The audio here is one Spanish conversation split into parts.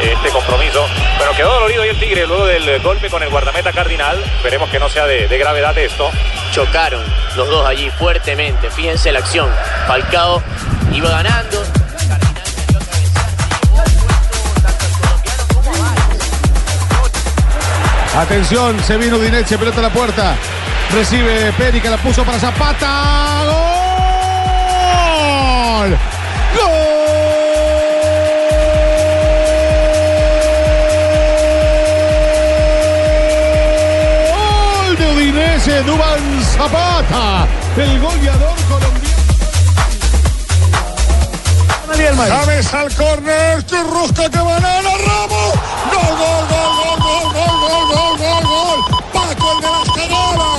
este compromiso. Pero quedó dolorido ahí el Tigre luego del golpe con el guardameta Cardinal. Esperemos que no sea de, de gravedad esto. Chocaron los dos allí fuertemente. Fíjense la acción. Falcao iba ganando. Atención, se vino Dineche, pelota a la puerta. Recibe Peri que la puso para Zapata. ¡Gol! Udinese, Dubán Zapata, el goleador colombiano. James al córner, que rosca, que banana, Ramos. Gol, gol, gol, gol, gol, gol, gol, gol, gol, gol. Paco el de la escalera,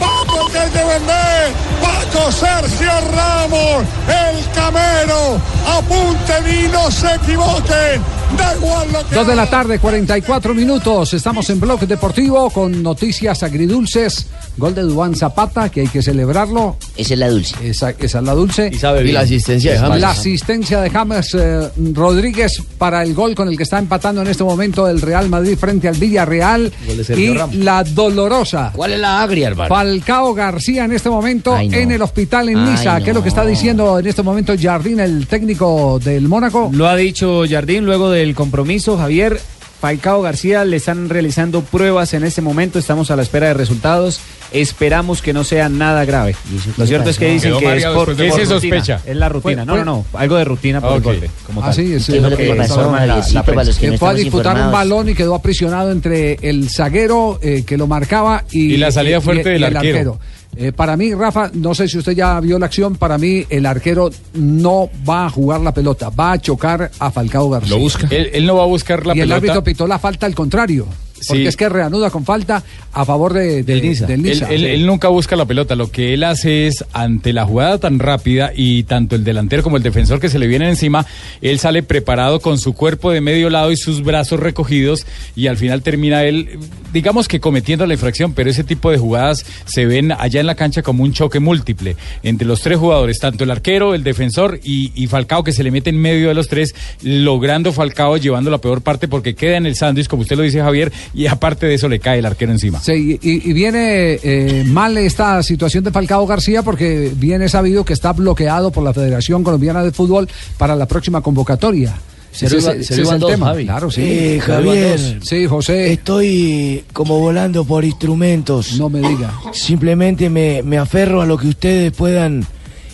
Paco el que hay que vender, Paco Sergio Ramos, el camero. Apunten y no se equivoquen. Da igual lo que Dos de la tarde, 44 minutos. Estamos en Bloque Deportivo con noticias agridulces. Gol de Dubán Zapata, que hay que celebrarlo. Esa es la dulce. Esa, esa es la dulce. Y la asistencia de James. La asistencia de James eh, Rodríguez para el gol con el que está empatando en este momento el Real Madrid frente al Villarreal. De Y Ramos. la dolorosa. ¿Cuál es la agria, hermano? Falcao García en este momento Ay, no. en el hospital en Niza. ¿Qué es lo que está diciendo en este momento Jardín, el técnico del Mónaco? Lo ha dicho Jardín luego del compromiso. Javier Falcao García le están realizando pruebas en este momento. Estamos a la espera de resultados. Esperamos que no sea nada grave. Lo cierto es que dicen Quedó que es por. ¿Qué se rutina. sospecha? Es la rutina. Fue- no, no, no. Algo de rutina por Ah, el golpe. Como Ah, tal. sí, es ¿Qué fue lo que pasó, la- Javiercito, la para los que fue a disputar un balón y quedó aprisionado entre el zaguero eh, que lo marcaba y, Y la salida fuerte del el arquero. Eh, para mí, Rafa, no sé si usted ya vio la acción, para mí el arquero no va a jugar la pelota, va a chocar a Falcao García. Lo busca. Él, él no va a buscar la y el pelota. árbitro pitó la falta al contrario, porque Sí. es que reanuda con falta a favor de, de- Del Niza. del Él, Niza. él- él nunca busca la pelota, lo que él hace es, ante la jugada tan rápida y tanto el delantero como el defensor que se le vienen encima, él sale preparado con su cuerpo de medio lado y sus brazos recogidos y al final termina él, digamos que cometiendo la infracción, pero ese tipo de jugadas se ven allá en la cancha como un choque múltiple entre los tres jugadores, tanto el arquero, el defensor y, y Falcao que se le mete en medio de los tres, logrando Falcao llevando la peor parte porque queda en el sándwich, como usted lo dice Javier, y aparte de eso le cae el arquero encima. Sí, y, y viene eh, mal esta situación de Falcao García porque viene sabido que está bloqueado por la Federación Colombiana de Fútbol para la próxima convocatoria. Se se el dos, tema. Javi. Claro, sí. Eh, Javier. Sí, José. Estoy como volando por instrumentos. No me diga. Simplemente me, me aferro a lo que ustedes puedan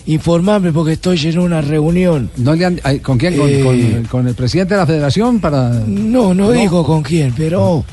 informarme porque estoy en una reunión. ¿No le han- ¿Con quién? ¿Con, Eh. con- con el presidente de la federación para...? No, no, digo con quién, pero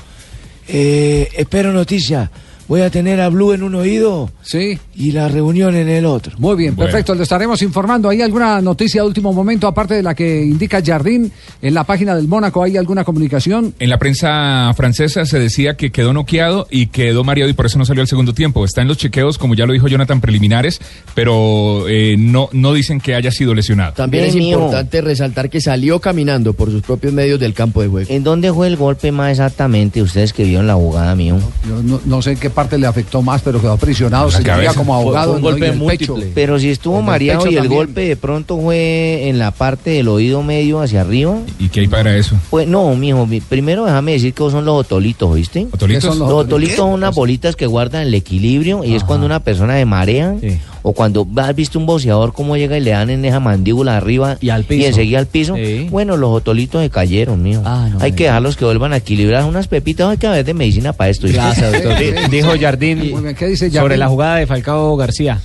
eh, espero noticias. Voy a tener a Blue en un oído Sí. y la reunión en el otro. Muy bien, Bueno. perfecto. Le estaremos informando. ¿Hay alguna noticia de último momento, aparte de la que indica Jardín? En la página del Mónaco, ¿hay alguna comunicación? En la prensa francesa se decía que quedó noqueado y quedó mareado y por eso no salió al segundo tiempo. Está en los chequeos, como ya lo dijo Jonathan, preliminares, pero eh, no, no dicen que haya sido lesionado. También Bien, es importante resaltar que salió caminando por sus propios medios del campo de juego. ¿En dónde fue el golpe más exactamente? Ustedes que vieron la jugada, mío. Yo no, no sé qué parte le afectó más, pero quedó aprisionado. Se sentía como Fue- fue un ¿no? golpe en el múltiple. pecho. Pero si estuvo mareado y el también. golpe de pronto fue en la parte del oído medio hacia arriba. ¿Y qué hay para eso? Pues no, mijo, mi- primero déjame decir que son los otolitos, ¿oíste? ¿Otolitos? ¿Qué son Los otolitos son unas bolitas que guardan el equilibrio y es cuando una persona se marea Sí. O cuando has visto un boxeador cómo llega y le dan en esa mandíbula arriba Y al piso. enseguida al piso. Sí. Bueno, los otolitos se cayeron, mijo. Ah, no hay que dejarlos que vuelvan a equilibrar unas pepitas, hay que haber de medicina para esto. Dijo. Jardín Muy bien, ¿qué dice sobre la jugada de Falcao García.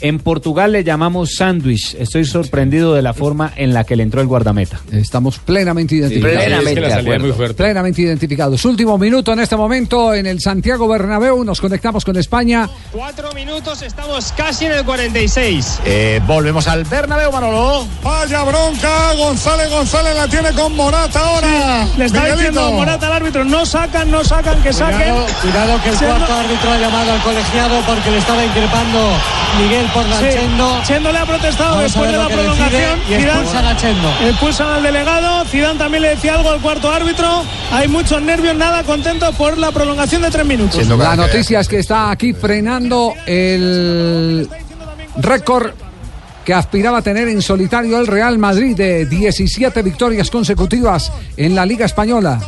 En Portugal le llamamos sándwich. Estoy sorprendido de la forma en la que le entró el guardameta. Estamos plenamente identificados. plenamente de acuerdo. Plenamente identificados. Último minuto en este momento en el Santiago Bernabéu. Nos conectamos con España. Cuatro minutos, estamos casi en el 46. Eh, volvemos al Bernabéu, Manolo. Vaya bronca, González González la tiene con Morata ahora. Le está Miguelito. diciendo Morata al árbitro, no sacan, no sacan, que saquen. Cuidado, que el cuarto árbitro ha llamado al colegiado porque le estaba increpando Miguel por Sí, Chendo. Chendo le ha protestado Vamos después de la prolongación. y expulsan a Chendo. Expulsan al delegado. Zidane también le decía algo al cuarto árbitro. Hay muchos nervios, nada contento por la prolongación de tres minutos. La noticia es que está aquí frenando el récord que aspiraba a tener en solitario el Real Madrid de 17 victorias consecutivas en la Liga Española.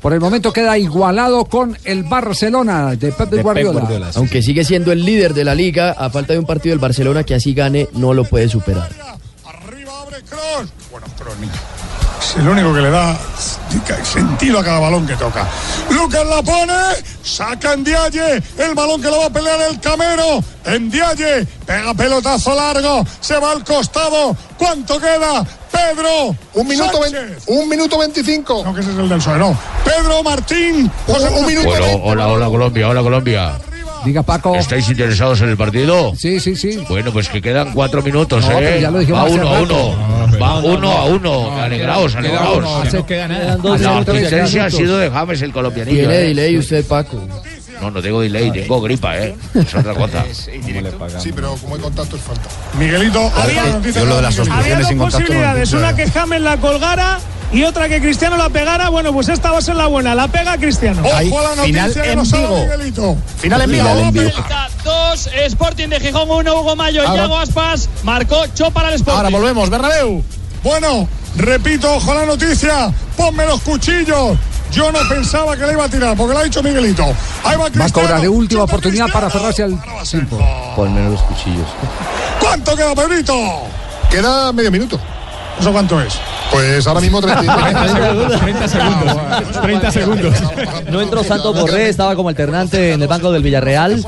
Por el momento queda igualado con el Barcelona de Pep Guardiola. Aunque sigue siendo el líder de la liga, a falta de un partido del Barcelona que así gane, no lo puede superar. Es el único que le da sentido a cada balón que toca. Lucas la pone, saca en Dialle, el balón que lo va a pelear el Camero. En Dialle, pega pelotazo largo, se va al costado. ¿Cuánto queda? Pedro. Un minuto, Sánchez. un minuto veinticinco. No, que ese es el del PSOE, no. Pedro Martín. José un minuto Bueno, hola, hola Colombia, hola Colombia. Diga Paco. ¿Estáis interesados en el partido? Sí, sí, sí. Bueno, pues que quedan cuatro minutos, No, ¿eh? ya lo dijimos Va uno a uno. Va uno a uno. alegraos, alegraos. queda nada. La asistencia ha sido de James el colombianillo. Tiene ¿eh? delay usted, Paco. No, no tengo delay, tengo gripa, ¿eh? Es otra cosa. Sí, pero como hay contacto es falta. Miguelito, Había- yo lo de las Había dos posibilidades, una que James la colgara y otra que Cristiano la pegara. Bueno, pues esta va a ser la buena, la pega Cristiano. Ojo a la noticia que nos sabe Miguelito. Final en Vigo. Dos, Sporting de Gijón, uno, Hugo Mayo, Ahora- Yago Aspas, marcó Cho para el Sporting. Ahora volvemos, Bernabéu. Bueno, repito, ojo a la noticia. Ponme los cuchillos. Yo no pensaba que le iba a tirar, porque lo ha dicho Miguelito. Ahí va Va a cobrar de última oportunidad para aferrarse al tiempo. Ponme los cuchillos. ¿Cuánto queda, Pedrito? Queda medio minuto. ¿Eso cuánto es? Pues ahora mismo 30 30 segundos. 30 segundos. No entró Santos Borré, estaba como alternante en el banco del Villarreal.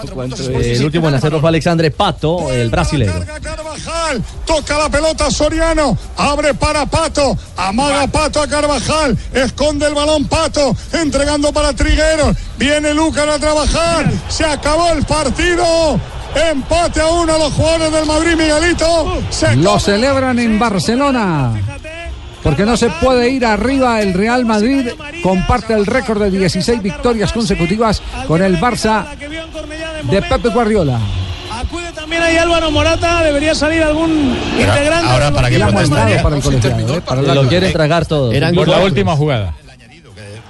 El último en hacerlo fue Alexandre Pato, el. Carvajal, toca la pelota Soriano, abre para Pato, amaga Pato a Carvajal, esconde el balón Pato, entregando para Trigueros, viene Lucas a trabajar, se acabó el partido, empate a uno a los jugadores del Madrid, Miguelito, se Lo celebran en Barcelona. Porque no se puede ir arriba el Real Madrid. Comparte el récord de 16 victorias consecutivas con el Barça de Pepe Guardiola. Acude también ahí Álvaro Morata, debería salir algún integrante. ahora, ¿para mandado para el colegiado, ¿eh? Para Lo quieren tragar todo. Eran Por la última jugada.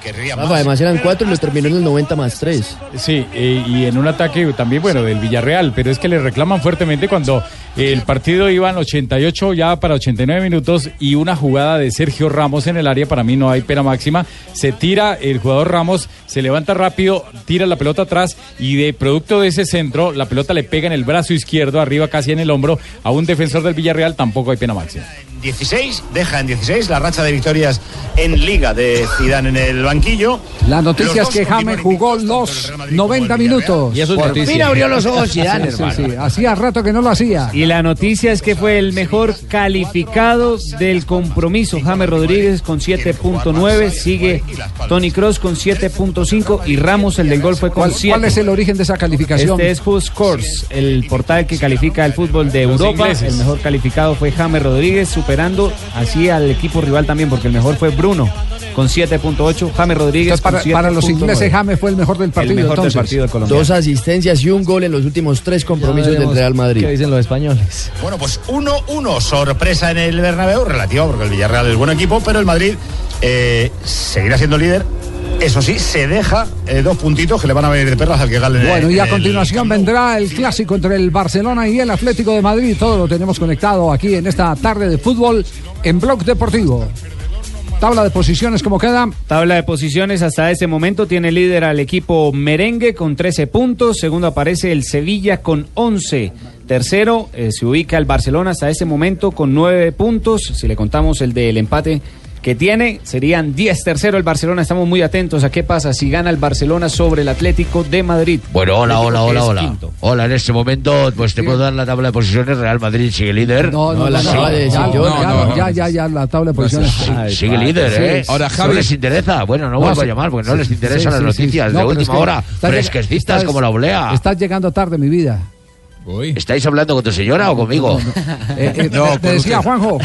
Querría además eran cuatro y lo terminó en el 90 más 3. Sí, eh, y en un ataque también, bueno, del Villarreal, pero es que le reclaman fuertemente cuando el partido iba en 88 ya para 89 minutos y una jugada de Sergio Ramos en el área, para mí no hay pena máxima, se tira el jugador Ramos, se levanta rápido, tira la pelota atrás y de producto de ese centro, la pelota le pega en el brazo izquierdo, arriba casi en el hombro, a un defensor del Villarreal, tampoco hay pena máxima. 16, deja en 16 la racha de victorias en Liga de Zidane en el banquillo. La noticia es que James jugó los 90 minutos. Y eso es Por noticia. Fin abrió los ojos Zidane, Sí, sí. Hacía rato que no lo hacía. Y la noticia es que fue el mejor calificado del compromiso. James Rodríguez con 7.9, sigue Tony Cross con 7.5 y Ramos, el del gol, fue con ¿Cuál, 7. cuál es el origen de esa calificación? Este es Who Scores, el portal que califica el fútbol de Europa. El mejor calificado fue James Rodríguez, superando así al equipo rival también, porque el mejor fue Bruno con 7.8. James Rodríguez Entonces, para, con para los 7.9. ingleses, James fue el mejor del partido. el mejor entonces. del partido de Colombia. Dos asistencias y un gol en los últimos tres compromisos del Real Madrid. ¿Qué dicen los españoles? Bueno, pues 1-1, sorpresa en el Bernabéu, relativa porque el Villarreal es buen equipo, pero el Madrid eh, seguirá siendo líder. Eso sí, se deja eh, dos puntitos que le van a venir de perlas al que gane. Bueno, y a el- continuación vendrá el clásico entre el Barcelona y el Atlético de Madrid. Todo lo tenemos conectado aquí en esta tarde de fútbol en Blog Deportivo. Tabla de posiciones, ¿cómo queda? Tabla de posiciones hasta ese momento tiene líder al equipo merengue con 13 puntos. Segundo aparece el Sevilla con 11. Tercero eh, se ubica el Barcelona hasta ese momento con 9 puntos. Si le contamos el del empate que tiene. Serían 10 tercero el Barcelona. Estamos muy atentos a qué pasa si gana el Barcelona sobre el Atlético de Madrid. Bueno, hola, Atlético hola, hola, hola. quinto. Hola, en este momento, pues te puedo dar la tabla de posiciones. Real Madrid sigue líder. No, no, la no, no, de ya, ya, no, no. ya, ya, ya, la tabla de posiciones. Sí, sigue líder, ¿eh? Ahora, no Javi- les interesa. Bueno, no, No, vuelvo sí. a llamar porque no Sí, les sí, interesan sí, las sí, noticias sí. de No, pero es última que hora, fresquecitas como la oblea. Estás llegando tarde, mi vida. ¿Estáis hablando con tu señora o conmigo? Eh, eh, No, me con decía usted. Juanjo.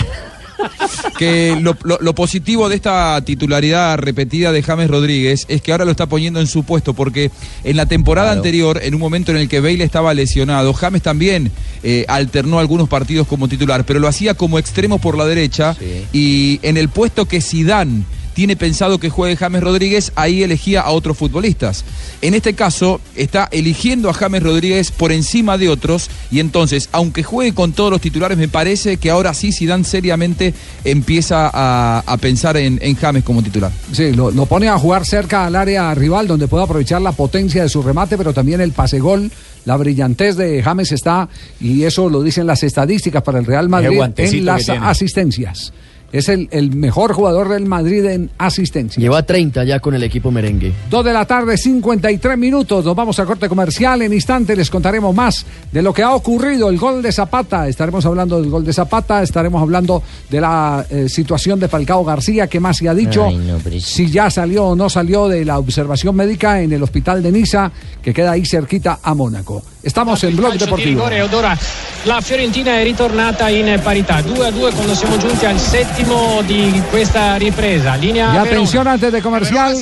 que lo, lo- lo positivo de esta titularidad repetida de James Rodríguez es que ahora lo está poniendo en su puesto, porque en la temporada anterior, en un momento en el que Bale estaba lesionado, James también eh, alternó algunos partidos como titular, pero lo hacía como extremo por la derecha y en el puesto que Zidane tiene pensado que juegue James Rodríguez, ahí elegía a otros futbolistas. En este caso, está eligiendo a James Rodríguez por encima de otros, y entonces, aunque juegue con todos los titulares, me parece que ahora sí Zidane seriamente empieza a, a pensar en, en James como titular. Sí, lo, lo pone a jugar cerca al área rival donde puede aprovechar la potencia de su remate, pero también el pase gol. La brillantez de James está, y eso lo dicen las estadísticas para el Real Madrid, en las tiene. asistencias. Es el, el mejor jugador del Madrid en asistencia. Lleva 30 ya con el equipo merengue. Dos de la tarde, 53 minutos. Nos vamos a corte comercial. En instante les contaremos más de lo que ha ocurrido. El gol de Zapata. Estaremos hablando del gol de Zapata. Estaremos hablando de la eh, situación de Falcao García. ¿Qué más se ha dicho? Ay, no, si ya salió o no salió de la observación médica en el hospital de Niza, que queda ahí cerquita a Mónaco. Estamos en Blog di Deportivo. rigore la Fiorentina è ritornata in parità 2 a 2 quando siamo giunti al settimo di questa ripresa linea Y Verona. atención antes de comercial.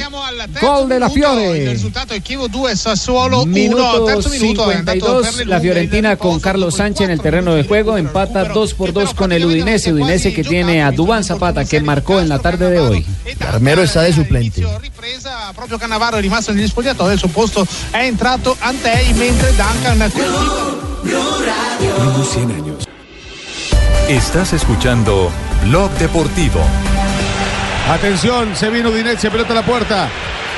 Gol de la Fiore. risultato è Chievo 2 Sassuolo 1 Minuto terzo minuto è andato per 52, le la Fiorentina con Carlos Sánchez en el terreno de juego empata 2 por 2 con el Udinese, Udinese que tiene a Dubán Zapata que marcó en la tarde de hoy. Armero está de suplente. ripresa proprio Cannavaro è rimasto negli spogliatoi al suo posto è entrato Antei mentre Duncan Tengo 100 años. Estás escuchando Blog Deportivo. Atención, se viene Udinese, pelota a la puerta.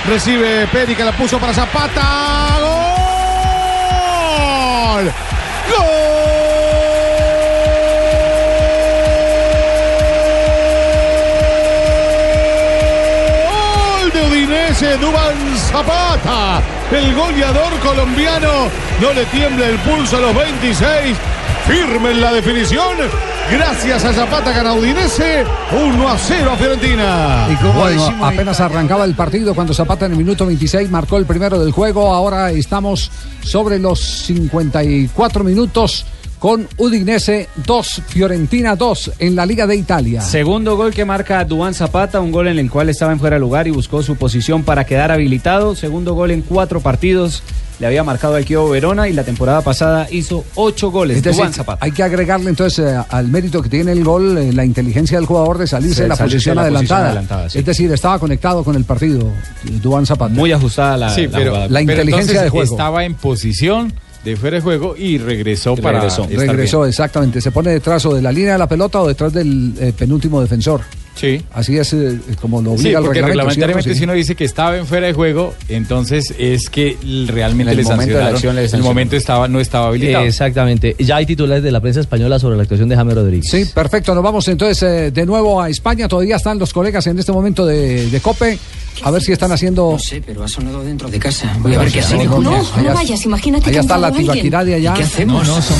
Recibe Perica, la puso para Zapata. ¡Gol! ¡Gol! de Udinese, Dubán Zapata. El goleador colombiano no le tiembla el pulso a los 26. Firme en la definición. Gracias a Zapata gana Udinese. 1 a 0 a Fiorentina. Y como bueno, apenas arrancaba el partido cuando Zapata en el minuto 26 marcó el primero del juego. Ahora estamos sobre los 54 minutos con Udinese 2, Fiorentina 2 en la Liga de Italia. Segundo gol que marca Dubán Zapata, un gol en el cual estaba en fuera de lugar y buscó su posición para quedar habilitado. Segundo gol en cuatro partidos. Le había marcado al Kievo Verona y la temporada pasada hizo ocho goles. Decir, Zapata. hay que agregarle entonces eh, al mérito que tiene el gol eh, la inteligencia del jugador de salirse de la salirse posición de la adelantada. posición adelantada, sí. Es decir, estaba conectado con el partido Dubán Zapata. Muy ajustada la, Sí, la pero, jugada. La pero inteligencia entonces de juego. Estaba en posición de fuera de juego y regresó para regresó. Regresó, exactamente. Se pone detrás o de la línea de la pelota o detrás del eh, penúltimo defensor. Sí. Así es eh, como lo Sí, obliga el porque reglamento. reglamentariamente ¿cierto? si Sí. uno dice que estaba en fuera de juego, entonces es que realmente En el le momento de la acción le el momento estaba, no estaba habilitado. Exactamente. Ya hay titulares de la prensa española sobre la actuación de James Rodríguez. Sí, perfecto. Nos vamos entonces eh, de nuevo a España. Todavía están los colegas en este momento de, de COPE. A ver si están haciendo. No sé, pero ha sonado dentro de casa. Voy a ver qué ha sido. No, no vayas, imagínate Allá que está la tibaquirá de allá. ¿Y qué hacemos? No, no, son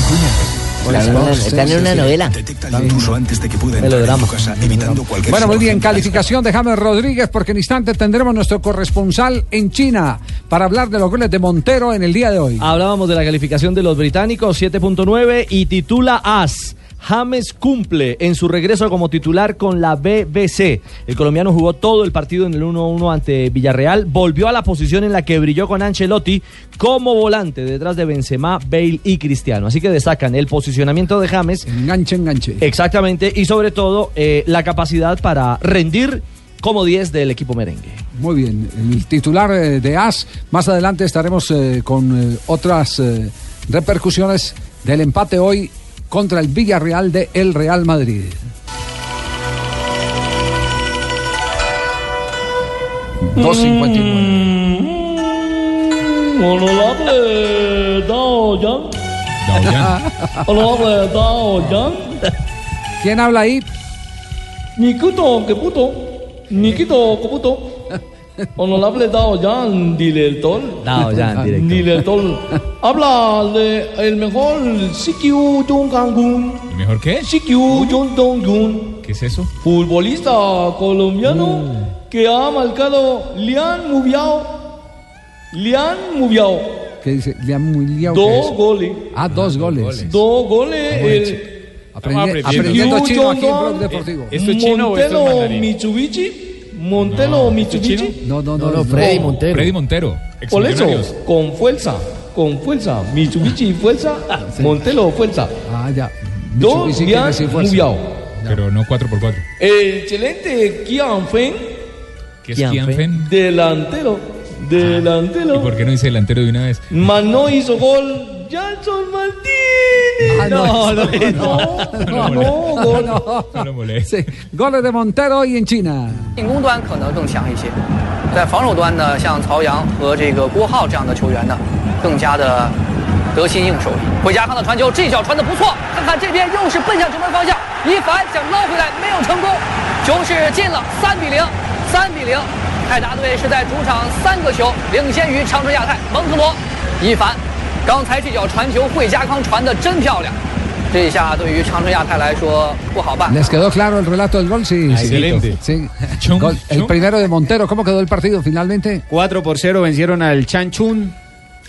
Están en una- están en una novela. Detecta el intruso antes de que pueda entrar Melodrama. en tu casa, evitando cualquier Bueno, muy bien, calificación de James Rodríguez, porque en instante tendremos nuestro corresponsal en China para hablar de los goles de Montero en el día de hoy. Hablábamos de la calificación de los británicos, 7.9 y titula AS. James cumple en su regreso como titular con la BBC. El colombiano jugó todo el partido en el 1-1 ante Villarreal, volvió a la posición en la que brilló con Ancelotti como volante detrás de Benzema, Bale y Cristiano. Así que destacan el posicionamiento de James. Enganche, enganche. Exactamente, y sobre todo eh, la capacidad para rendir como 10 del equipo merengue. Muy bien, el titular eh, de AS. Más adelante estaremos eh, con otras repercusiones del empate hoy contra el Villarreal de el Real Madrid. Dao Yan. ¿Quién habla ahí? Ni puto, que puto. Nikito Koputo, honorable Dao Yan, director. Dao Yan, director. Director. Habla de el mejor Sikyu Jong Kang-gun. ¿El mejor qué? Sikyu Jong Dong-gun. ¿Qué es eso? Futbolista colombiano que ha marcado Lian Mubiao. Lian Mubiao. ¿Qué dice? Liam Muliao, ¿qué Dos es? goles. Ah, dos goles. Dos goles. Bueno, el- aprendiendo chino aquí en Blog Deportivo. Montelo Mitsubishi. Montelo Mitsubishi. No, no, no. no, Freddy Montero. Freddy Montero. Por eso, con fuerza, con fuerza. Mitsubishi fuerza, Montelo fuerza. Ah, ya. Dos. Mubiao. Pero no 4x4. Excelente Kian Fen, ¿Qué es Kian Fen? delantero. ¿Y Delantero. por qué no dice delantero de una vez? Mas no hizo gol. Jason Martínez. Ah, no, no, no, no, gol. No lo moleste. Sí. Goles de Montero hoy en China. 进攻端可能更强一些，在防守端呢，像曹阳和这个郭浩这样的球员呢，更加的得心应手。回家康的传球，这脚传的不错，看看这边又是奔向球门方向，一凡想捞回来没有成功，球是进了，三比零，三比零。泰达队是在主场三个球领先于长春亚泰，蒙特罗，一凡，刚才这脚传球，惠家康传的真漂亮，这一下对于长春亚泰来说不好办。 ¿Les quedó claro el relato del gol? Sí. sí. Excelente. Sí. Gol- el primero de Montero. ¿Cómo quedó el partido finalmente? 4 por 0 vencieron al Chanchun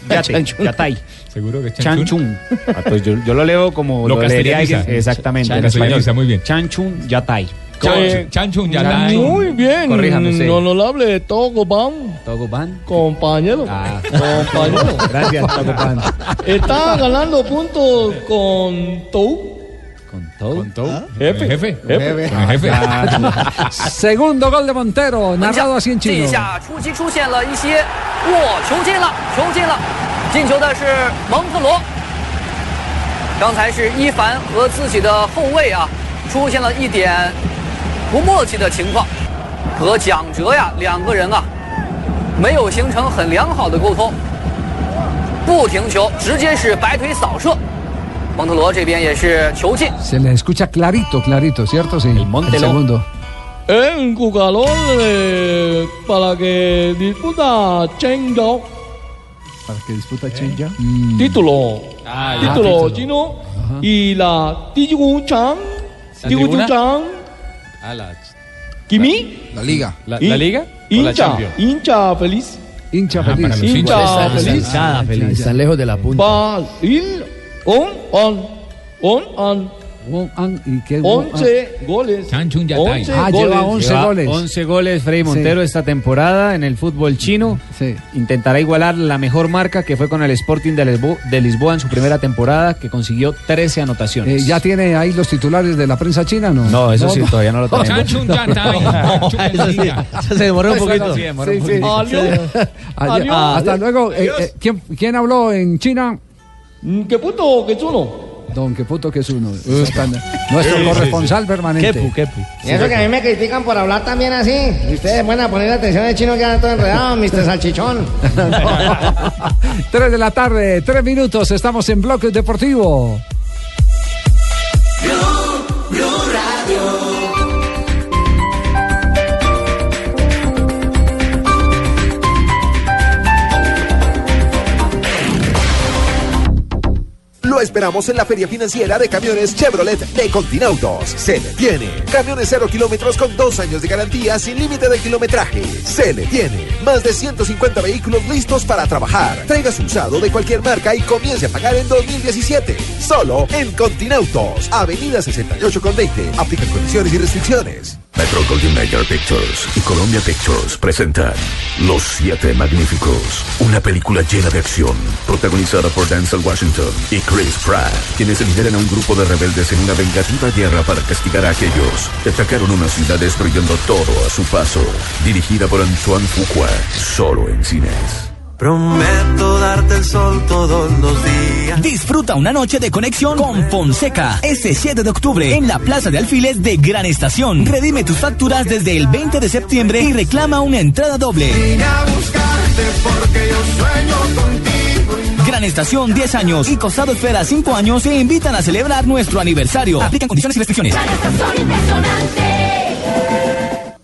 Yate- Chanchun. Yatay. ¿Seguro que es Chanchun. Ah, pues yo, yo lo leo como Lo lo, leería castellaniza. alguien- Exactamente, en Castellaniza, español. muy bien. Chanchun Yatay. Chan- Chanchun Yatay. Muy bien. Corríjame, sí. Honorable Togo Ban. Togo Ban. Compañero. Compañero. Gracias, Togo Ban. Está ganando puntos con Tou. ¿Con Tou? ¿Con Tou? Jefe. Jefe. Jefe. Con el jefe. Segundo gol de Montero, narrado así en 这 chino. 进了，球的是蒙特罗。刚才是伊凡和自己的后卫啊，出现了一点不默契的情况，和蒋哲呀两个人啊，没有形成很良好的沟通，不停球，直接是摆腿扫射。蒙特罗这边也是球进，Se le escucha clarito, clarito, ¿cierto? Sí. El, Montelo. segundo. En jugador eh, para que disputa. Para que disputa Chenja. Título. Ah, ya. título Ah, título. chino. Y la Tijugu Chang. ¿La Tijugu tribuna? Chang. Ah, la, Kimi. La liga. la, liga Hincha. Hincha feliz. Hincha Ah, los Hincha feliz. Feliz. Están lejos de la punta. Pa il on on on on Wong An y qué 11 goles. Chanchun Yatay. 11 Ah, goles. lleva 11 Lleva goles. 11 goles Freddy Sí. Montero esta temporada en el fútbol chino. Sí. Intentará igualar la mejor marca que fue con el Sporting de Lisboa, de Lisboa en su primera temporada, que consiguió 13 anotaciones. Eh, ¿Ya tiene ahí los titulares de la prensa china? No, No, eso sí, todavía no lo tenemos. Chanchun Yatay. Eso sí, eso se demoró un poquito. sí, demoró un poquito. Adiós. Adiós. Adiós. Hasta luego. Eh, eh, ¿quién, quién habló en China? Mm, ¿Qué puto que uno? Don Queputo, que es uno. Nuestro corresponsal permanente. Kepu, Kepu. Y eso que a mí me critican por hablar también así. Y ustedes van a poner atención al chino que anda todo enredado, Mr. Salchichón. 3 de la tarde, 3 minutos. Estamos en Bloque Deportivo. Lo esperamos en la Feria Financiera de Camiones Chevrolet de Continautos. Se le tiene. Camiones cero kilómetros con dos años de garantía sin límite de kilometraje. Se le tiene. Más de 150 vehículos listos para trabajar. Traiga su usado de cualquier marca y comience a pagar en 2017. Solo en Continautos. Avenida 68 con 20. Aplican condiciones y restricciones. Metro Golden Mayer Pictures y Columbia Pictures presentan Los Siete Magníficos, una película llena de acción, protagonizada por Denzel Washington y Chris Pratt, quienes lideran a un grupo de rebeldes en una vengativa guerra para castigar a aquellos que atacaron una ciudad destruyendo todo a su paso. Dirigida por Antoine Fuqua, solo en cines. Prometo darte el sol todos los días. Disfruta una noche de conexión con Fonseca este 7 de octubre en la Plaza de Alfiles de Gran Estación. Redime tus facturas desde el 20 de septiembre y reclama una entrada doble. Vine a buscarte porque yo sueño contigo. Gran Estación 10 años y Costado Esfera 5 años se invitan a celebrar nuestro aniversario. Aplican condiciones y restricciones.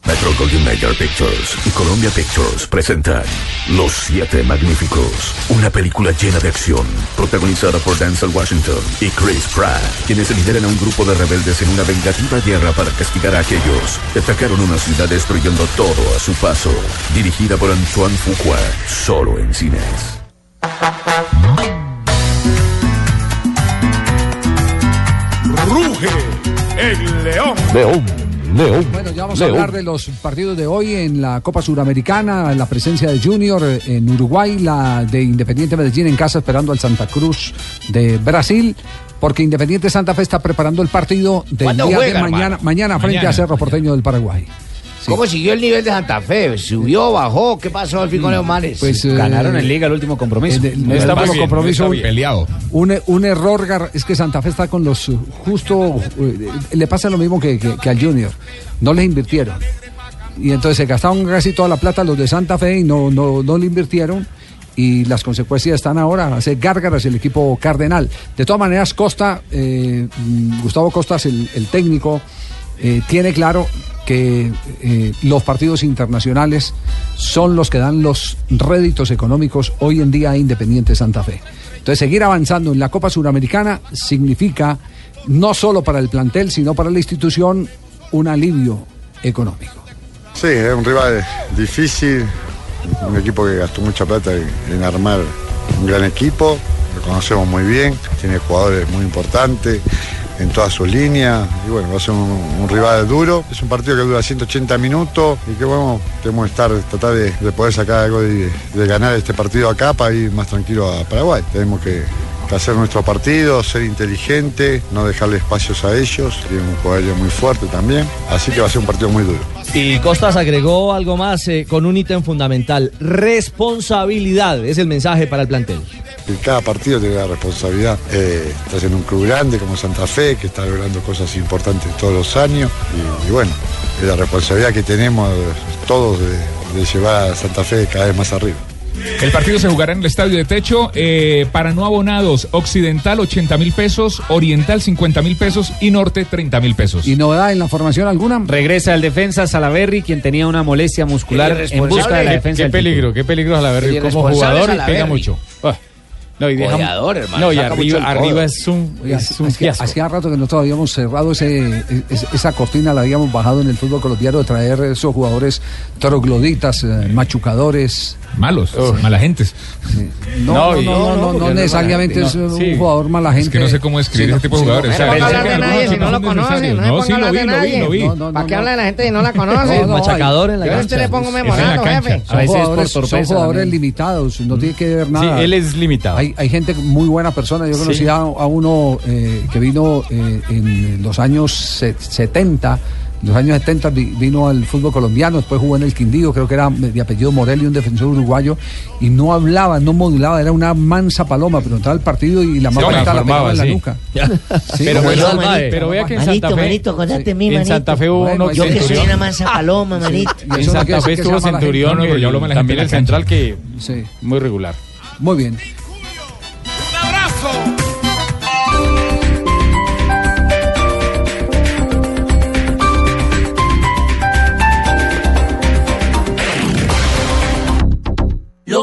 Metro Golden Mayer Warner Pictures y Columbia Pictures presentan Los Siete Magníficos, una película llena de acción, protagonizada por Denzel Washington y Chris Pratt, quienes lideran a un grupo de rebeldes en una vengativa guerra para castigar a aquellos que atacaron una ciudad destruyendo todo a su paso. Dirigida por Antoine Fuqua, solo en cines. Ruge el león. León, León. Bueno, ya vamos a hablar de los partidos de hoy en la Copa Suramericana, la presencia de Junior eh, en Uruguay, la de Independiente Medellín en casa esperando al Santa Cruz de Brasil. Porque Independiente Santa Fe está preparando el partido del ¿Cuándo día juega, de mañana, hermano? mañana frente Mañana. a Cerro Porteño del Paraguay. ¿Cómo siguió el nivel de Santa Fe? ¿Subió, bajó? ¿Qué pasó al fin con los manes? Pues, eh, Ganaron en Liga el último compromiso. en el- No el último compromiso, peleado. Un, un error gar- es que Santa Fe está con los eh, justo eh, le pasa lo mismo que, que- que al Junior no les invirtieron y entonces se gastaron casi toda la plata los de Santa Fe y no no, no le invirtieron y las consecuencias están ahora hace gárgaras el equipo cardenal de todas maneras Costa eh, mm, Gustavo Costas el, el técnico eh, tiene claro que eh, los partidos internacionales son los que dan los réditos económicos hoy en día a Independiente Santa Fe. Entonces, seguir avanzando en la Copa Suramericana significa no solo para el plantel, sino para la institución un alivio económico. Sí, es un rival difícil, un equipo que gastó mucha plata en, en armar un gran equipo, lo conocemos muy bien, tiene jugadores muy importantes en todas sus líneas y bueno, va a ser un, rival duro, es un partido que dura 180 minutos. Y que bueno, tenemos que estar, tratar de, de poder sacar algo de, de ganar este partido acá para ir más tranquilo a Paraguay. Tenemos que hacer nuestro partido, ser inteligente, no dejarle espacios a ellos, tienen un jugador muy fuerte también, así que va a ser un partido muy duro. Y Costas agregó algo más eh, con un ítem fundamental. Responsabilidad es el mensaje para el plantel. Cada partido tiene la responsabilidad. Eh, estás en un club grande como Santa Fe, que está logrando cosas importantes todos los años. Y, y bueno, es la responsabilidad que tenemos todos de, de llevar a Santa Fe cada vez más arriba. El partido se jugará en el estadio de techo. eh, para no abonados, Occidental 80 mil pesos, Oriental 50 mil pesos y Norte 30 mil pesos. ¿Y novedad en la formación alguna? Regresa el defensa Salaverry, quien tenía una molestia muscular en busca de la defensa. Qué peligro, qué peligro Salaverry. Como jugador pega mucho. Ah. No, y deja, Goleador, hermano, No, y saca mucho arriba, arriba es un, es un hacía, fiasco. hacía rato que nosotros habíamos cerrado ese, es- esa cortina, la habíamos bajado en el fútbol colombiano de traer esos jugadores trogloditas, eh, machucadores. Malos, mala gentes. No, no, no, no, no, no necesariamente es un jugador mala gente. Es que no sé cómo describir ese tipo de jugadores. O sea, No hablar de nadie si no lo conoce. No, No, sí, lo vi, lo vi, lo vi. ¿Para qué habla de la gente si no la conoce? No, no, Machacador en la Yo a cancha. usted le pongo memorando, jefe. Son jugadores, son jugadores limitados, no tiene que ver nada. él es limitado. Hay, hay gente muy buena persona. Yo conocí Sí. a, a uno eh, que vino eh, en los años se- 70. En los años 70 vi- vino al fútbol colombiano, después jugó en el Quindío, creo que era de apellido Morelli, un defensor uruguayo, y no hablaba, no modulaba, era una mansa paloma, pero entraba al partido y la mano la transformaba, pegaba en la sí. nuca. Sí, Pero, bueno, manito, pero vea que en manito, Santa Fe. manito, acordate de mí, en manito. Santa Fe hubo Bueno, uno Yo que soy una mansa paloma, manito. En Santa Fe estuvo. Centurión, No, no, pero yo hablo el- mala gente también el la central que Sí. muy regular. Muy bien.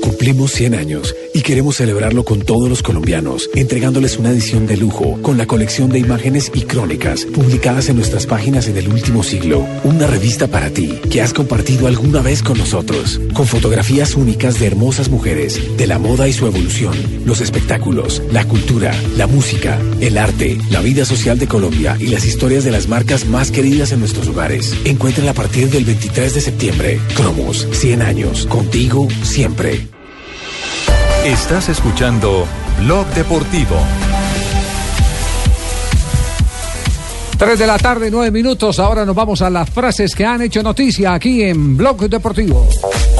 Cumplimos 100 años y queremos celebrarlo con todos los colombianos, entregándoles una edición de lujo con la colección de imágenes y crónicas publicadas en nuestras páginas en el último siglo. Una revista para ti que has compartido alguna vez con nosotros, con fotografías únicas de hermosas mujeres, de la moda y su evolución, los espectáculos, la cultura, la música, el arte, la vida social de Colombia y las historias de las marcas más queridas en nuestros hogares. Encuéntrala a partir del 23 de septiembre. Cromos, 100 años, contigo siempre. Estás escuchando Blog Deportivo. 3 de la tarde, 9 minutos. Ahora nos vamos a las frases que han hecho noticia aquí en Blog Deportivo.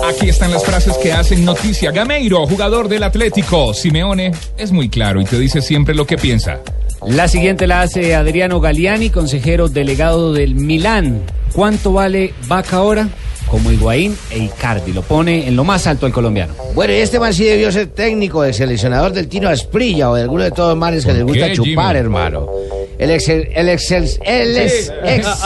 Aquí están las frases que hacen noticia. Gameiro, jugador del Atlético. Simeone es muy claro y te dice siempre lo que piensa. La siguiente la hace Adriano Galiani, consejero delegado del Milán. ¿Cuánto vale Vaca ahora? Como Higuaín e Icardi. Lo pone en lo más alto el colombiano. Bueno, y este man sí debió ser técnico, el seleccionador del Tino Asprilla o de alguno de todos los manes que les gusta qué, chupar, Jimmy? hermano. El ex, el ex, el ex,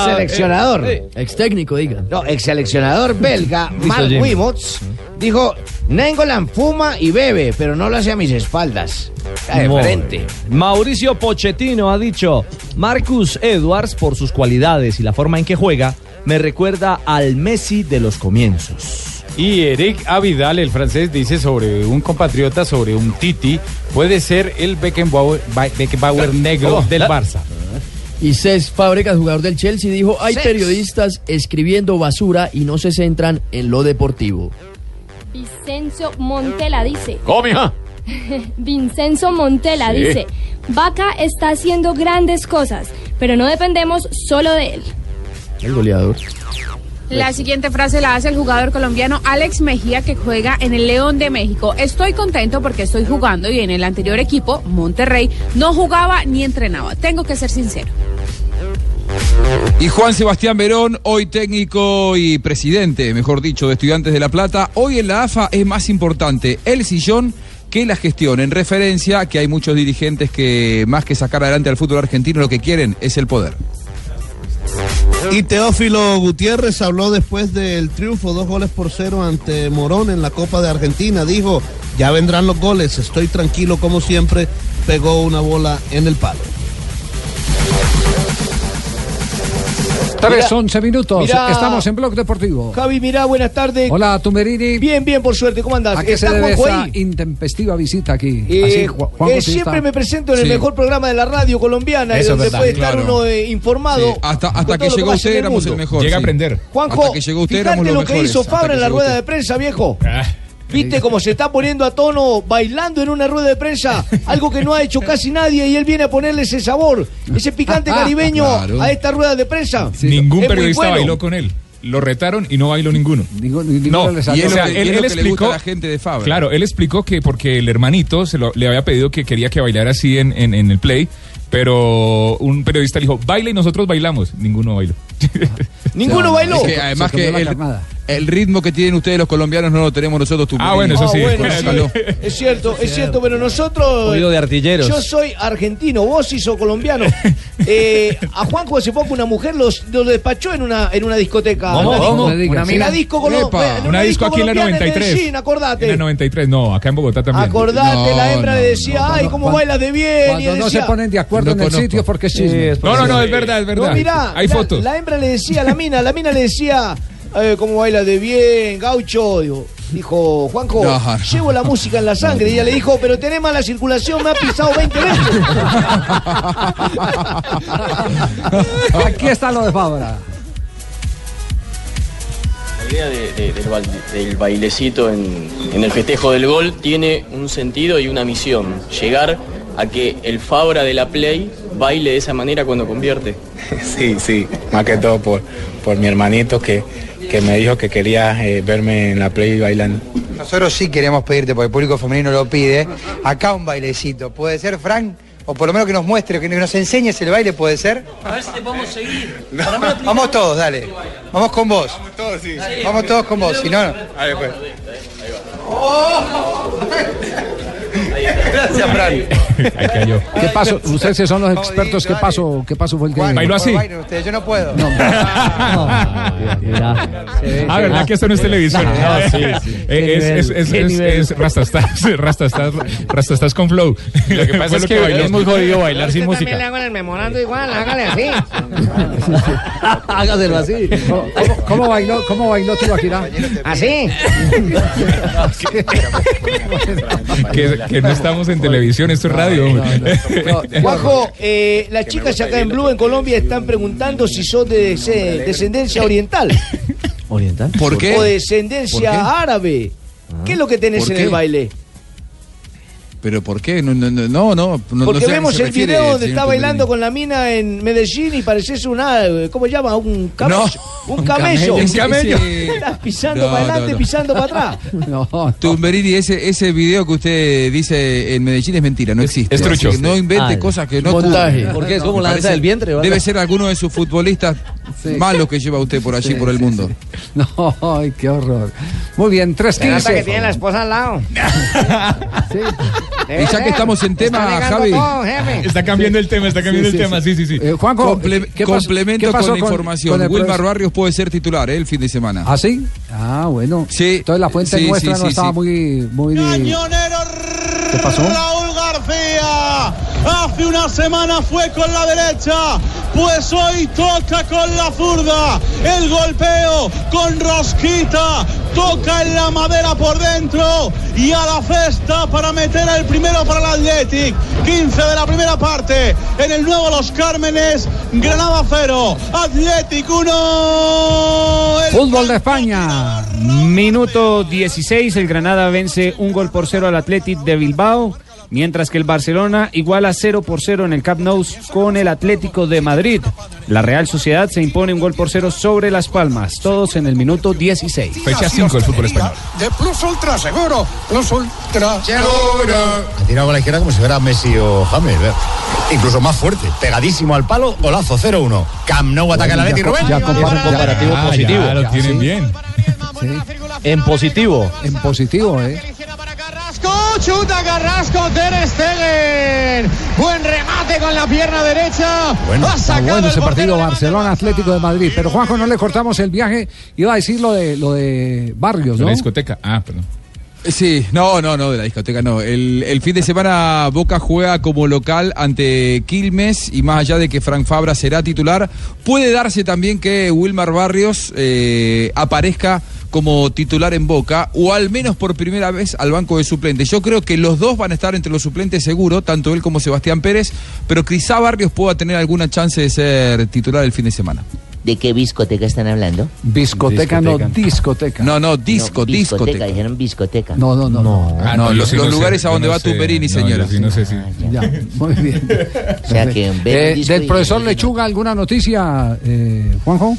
seleccionador. Ex técnico, diga. No, ex seleccionador belga, Mark. Wimots, dijo, Nengolan fuma y bebe, pero no lo hace a mis espaldas. Está de frente. Mauricio Pochettino ha dicho, Marcus Edwards, por sus cualidades y la forma en que juega, me recuerda al Messi de los comienzos. Y Eric Avidal, el francés, dice sobre un compatriota, sobre un Titi, puede ser el Beckenbauer, Beckenbauer negro Oh, del Barça. Y Cés Fábregas, jugador del Chelsea, dijo, hay Cés. periodistas escribiendo basura y no se centran en lo deportivo. Vincenzo Montela dice. ¿Cómo, hija? Vincenzo Montela Sí. dice, Vaca está haciendo grandes cosas, pero no dependemos solo de él. El goleador. La siguiente frase la hace el jugador colombiano Alex Mejía que juega en el León de México. Estoy contento porque estoy jugando y en el anterior equipo, Monterrey, no jugaba ni entrenaba. Tengo que ser sincero. Y Juan Sebastián Verón, hoy técnico y presidente, mejor dicho, de Estudiantes de La Plata, hoy en la AFA es más importante el sillón que la gestión, en referencia a que hay muchos dirigentes que más que sacar adelante al fútbol argentino lo que quieren es el poder. Y Teófilo Gutiérrez habló después del triunfo, dos goles por cero ante Morón en la Copa de Argentina. Dijo, ya vendrán los goles, estoy tranquilo como siempre, pegó una bola en el palo. 3, Mira, 11 minutos. mira. Estamos en Blog Deportivo. Javi, mira, buenas tardes. Hola, Tumerini. Bien, bien, por suerte, ¿cómo andás? ¿A qué se ¿Está debe esa ahí? intempestiva visita aquí? Eh, Así, Ju- Juanjo eh, siempre me presento en el Sí. mejor programa de la radio colombiana, Eso donde verdad, puede estar uno eh, informado. Sí, hasta que llegó usted el éramos el mejor. Llega a aprender. Juanjo, hasta que llegó usted éramos fíjate lo que mejores, hizo Fabra en la rueda usted. de prensa, viejo. ¿Viste cómo se está poniendo a tono bailando en una rueda de prensa? Algo que no ha hecho casi nadie y él viene a ponerle ese sabor, ese picante caribeño Claro. a esta rueda de prensa. Ningún periodista bueno. bailó con él. Lo retaron y no bailó ninguno. no, y o sea, él, él explicó. a la gente de Fabra. Claro, él explicó que porque el hermanito se lo- le había pedido que quería que bailara así en, en, en el play, pero un periodista le dijo, baila y nosotros bailamos. Ninguno bailó. Ninguno bailó. Es que además que el, ritmo que tienen ustedes los colombianos no lo tenemos nosotros. Tumerini. Ah, bueno, eso sí. Ah, bueno, sí, es cierto, es cierto, pero nosotros. Oído de artilleros. Yo soy argentino, vos sí sos colombiano. Eh, a Juanjo hace poco una mujer los, los despachó en una, en una discoteca. ¿Cómo? Una disco- ¿Cómo? Una, Una disco colo- Epa. en Una disco aquí en la colombiana 93. Medellín, acordate. En la 93, no, acá en Bogotá también. Acordate, la hembra No, le decía, no, ay, cómo bailas de bien. Cuando y no decía, se ponen de acuerdo No en el sitio porque chisme. No, no, no, es verdad, es verdad. No, mirá, Hay fotos. la hembra le decía a la mina, la mina le decía, eh, cómo baila de bien, gaucho. Digo, dijo, Juanjo, No, no. llevo la música en la sangre. Y ella le dijo, pero tenés mala circulación, me ha pisado 20 veces. Aquí está lo de Fabra. La idea de- de- del, baile- del bailecito en, en el festejo del gol tiene un sentido y una misión. Llegar a que el Fabra de la Play baile de esa manera cuando convierte. Sí, sí, más que todo por, por mi hermanito que, que me dijo que quería eh, verme en la play bailando. Nosotros sí queremos pedirte, porque el público femenino lo pide, acá un bailecito. ¿Puede ser, Frank? O por lo menos que nos muestre, que nos enseñes el baile, ¿puede ser? A ver si te podemos seguir. Vamos todos, dale. Vamos con vos. Vamos todos, sí. Vamos todos con vos, si no... no. Gracias, Fran. Ahí cayó. ¿Qué pasó? Ustedes que son los expertos, ¿qué pasó? ¿Qué pasó fue el que Bailó así. Ustedes, yo no puedo. Ah, ¿verdad que esto no es televisión? No, sí, sí. Eh, Es, es, Rastastas, Rastastas, Rastastas con flow. Lo que pasa es que es muy jodido bailar sin Usted también le música. hago en el memorando igual, hágale así. Hágaselo así. ¿Cómo, bailó, cómo bailó Tibaquirá? ¿Así? Que no estamos en televisión, esto es radio. Juanjo, eh, las chicas acá en Blue, en Colombia, están preguntando si sos de descendencia oriental ¿Oriental? ¿Por qué? o descendencia árabe. ¿Qué es lo que tenés ¿Por en el baile? ¿Pero por qué? No, no, no, no. no, no Porque vemos el refiere, video donde está bailando con la mina en Medellín y pareces una, ¿cómo se llama? Un camello. un un camello. camello. Ese- ese- Estás pisando No, para no, adelante, no. pisando para atrás. Tumberini, ese, ese video que usted dice en Medellín es mentira, no existe. es trucho. Así que no invente Ah, cosas que no montaje. ¿Por qué? ¿Es como Me la danza parece- del vientre, ¿verdad? Debe ser alguno de sus futbolistas malos que lleva usted por allí, Sí, por el sí, mundo. No, ay, qué horror. Muy bien, Se nota que 3.15. tiene la esposa al lado. Y ya que estamos en tema, Javi. todo. Está cambiando el tema, está cambiando Sí, el sí, tema, sí, sí, sí. Eh, Juanjo, Comple- ¿qué pasó- complemento qué pasó con la información. con Wilmar? Barrios puede ser titular ¿eh? el fin de semana. ¿Ah, sí? Ah, bueno. Sí. Entonces la fuente Sí, nuestra sí, no sí, estaba sí. muy... muy... ¿Qué pasó? Raúl García. Hace una semana fue con la derecha, pues hoy toca con la zurda. El golpeo con Rosquita, toca en la madera por dentro y a la cesta para meter el primero para el Athletic. 15 de la primera parte en el nuevo Los Cármenes, Granada 0, Athletic 1. Fútbol de España. Minuto 16, el Granada vence un gol por cero al Athletic de Bilbao, mientras que el Barcelona iguala 0 por 0 en el Camp Nou con el Atlético de Madrid. La Real Sociedad se impone un gol por cero sobre Las Palmas, todos en el minuto 16. Fecha 5 del fútbol español. De Plus Ultra Seguro, Plus Ultra Seguro. Ha tirado con la izquierda como si fuera Messi o James. ¿ver? Incluso más fuerte. Pegadísimo al palo, golazo 0-1. Camp Nou ataca la Leti, Rubén. Ya compara- comparativo Ah, positivo. ya lo tienen bien. En positivo. En positivo, ¿eh? Carrasco, chuta Carrasco, Ter Stegen. Buen remate con la pierna derecha. Bueno, ha sacado bueno ese partido Barcelona-Atlético de Madrid. Pero Juanjo, no le cortamos el viaje. Iba a decir lo de, lo de Barrios, De ¿no? la discoteca. Ah, perdón. Sí, no, no, no, de la discoteca no. El, el fin de semana Boca juega como local ante Quilmes y más allá de que Frank Fabra será titular, puede darse también que Wilmar Barrios eh, aparezca como titular en Boca o al menos por primera vez al banco de suplentes. Yo creo que los dos van a estar entre los suplentes seguro, tanto él como Sebastián Pérez, pero quizá Barrios pueda tener alguna chance de ser titular el fin de semana. ¿De qué discoteca están hablando? Discoteca, no, discoteca. No, no, disco, No, discoteca, dijeron discoteca. No, no, no. no. Ah, no, los, los no sé, lugares a donde no va sé. Tumberini, señora. sí no sé si. Ya, muy bien. O sea que Eh, del y- profesor Lechuga, ¿alguna noticia, eh, Juanjo?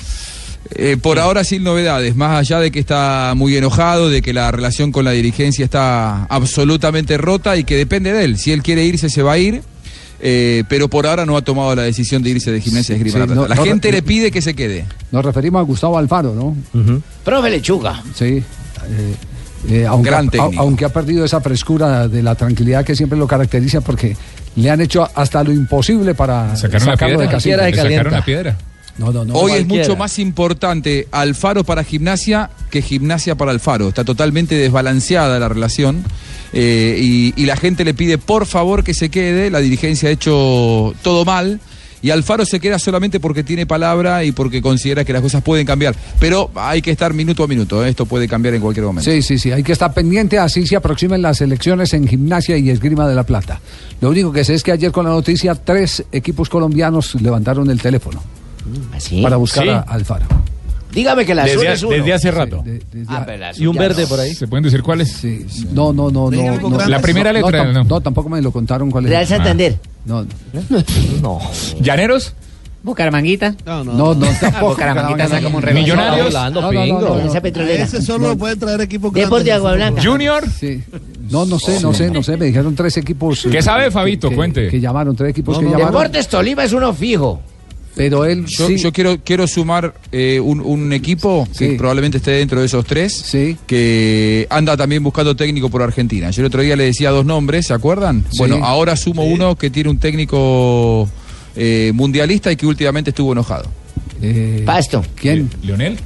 Eh, por ahora sin novedades, más allá de que está muy enojado, de que la relación con la dirigencia está absolutamente rota y que depende de él. Si él quiere irse, se va a ir. Eh, pero por ahora no ha tomado la decisión de irse de Gimnasia de Esgrima Sí, La Plata. no- La no- gente le pide que se quede. Nos referimos a Gustavo Alfaro, ¿no? Profe Lechuga. Sí. eh, eh, aunque, Gran ha, técnico. a- aunque ha perdido esa frescura de la tranquilidad que siempre lo caracteriza porque le han hecho hasta lo imposible para Sacaron la sacarlo piedra. de casilla. De Le sacaron la piedra. No, no, no. Hoy es mucho más importante Alfaro para Gimnasia que Gimnasia para Alfaro. Está totalmente desbalanceada la relación. eh, y, y la gente le pide por favor que se quede. La dirigencia ha hecho todo mal. Y Alfaro se queda solamente porque tiene palabra y porque considera que las cosas pueden cambiar. Pero hay que estar minuto a minuto. ¿eh? Esto puede cambiar en cualquier momento. Sí, sí, sí, hay que estar pendiente, así se aproximen las elecciones en gimnasia y esgrima de la plata. Lo único que sé es que ayer con la noticia tres equipos colombianos levantaron el teléfono ¿Así? para buscar Sí. a Alfaro. Dígame que la azul Desde, es uno. desde hace rato. De- desde- Ah, pero la azul Y un verde no. por ahí. ¿Se pueden decir cuáles? sí, no, no, no, no, no. La primera No, letra, tam- no. no, tampoco me lo contaron cuál Real es. Santander. No, no, No. ¿Llaneros? Bucaramanguita. No, no. no, no, tampoco. Bucaramanga está como un Bucaramanga. Millonarios. Hablando, No, no, no, pingo. no, no. Alianza Petrolera. Ese solo lo pueden traer equipos Depor de grandes. Agua Blanca. Junior. Sí. No, no sé, no sé, no sé. Me dijeron tres equipos. ¿Qué eh, sabe, que- Fabito? Cuente. Que llamaron, tres equipos No, que llamaron. Deportes Tolima es uno fijo. Pero él Yo, sí. yo quiero, quiero sumar eh, un, un equipo que Sí. probablemente esté dentro de esos tres, Sí. que anda también buscando técnico por Argentina. Yo el otro día le decía dos nombres, ¿se acuerdan? Sí. Bueno, ahora sumo uno que tiene un técnico eh, mundialista y que últimamente estuvo enojado. eh, Pasto. ¿Quién? ¿Leonel?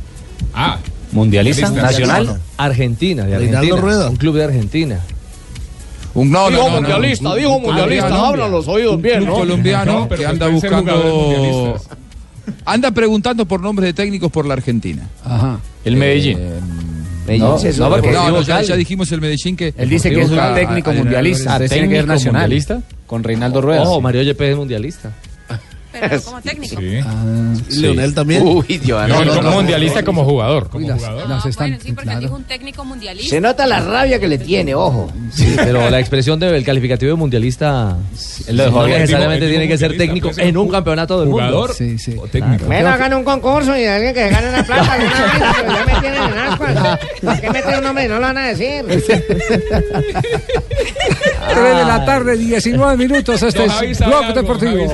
Ah. ¿Mundialista? Nacional. Argentina, de Argentina. Rueda. Un club de Argentina. Un, no, dijo no, no, mundialista, no. dijo Un- mundialista. un- Abran los oídos un bien, ¿no? colombiano que anda buscando... Anda preguntando por nombres de técnicos por la Argentina. Ajá. El Medellín. Medellín No, es no, No, ya, ya dijimos el Medellín que... Él dice que es un técnico a- mundialista. ser técnico mundialista. Con Reinaldo Rueda. Ojo, Mario Yepes es mundialista. Pero como técnico. Sí. Leonel también. Uy, Dios. No, no, como no. mundialista como jugador. Como las- jugador. las están- Bueno, sí, porque claro. dijo un técnico mundialista. Se nota la rabia que le tiene, ojo. Sí, pero la expresión del calificativo de mundialista Lo dejó necesariamente tiene que ser técnico mundialista, en un campeonato del mundo. Jugador Sí, sí. o técnico. Bueno, hagan un concurso y alguien que gane una plata ya me tienen en ascuas. ¿Por qué meten un nombre y no lo van a decir? 3 de la tarde, 19 minutos. Este es sabe Blog algo, Deportivo.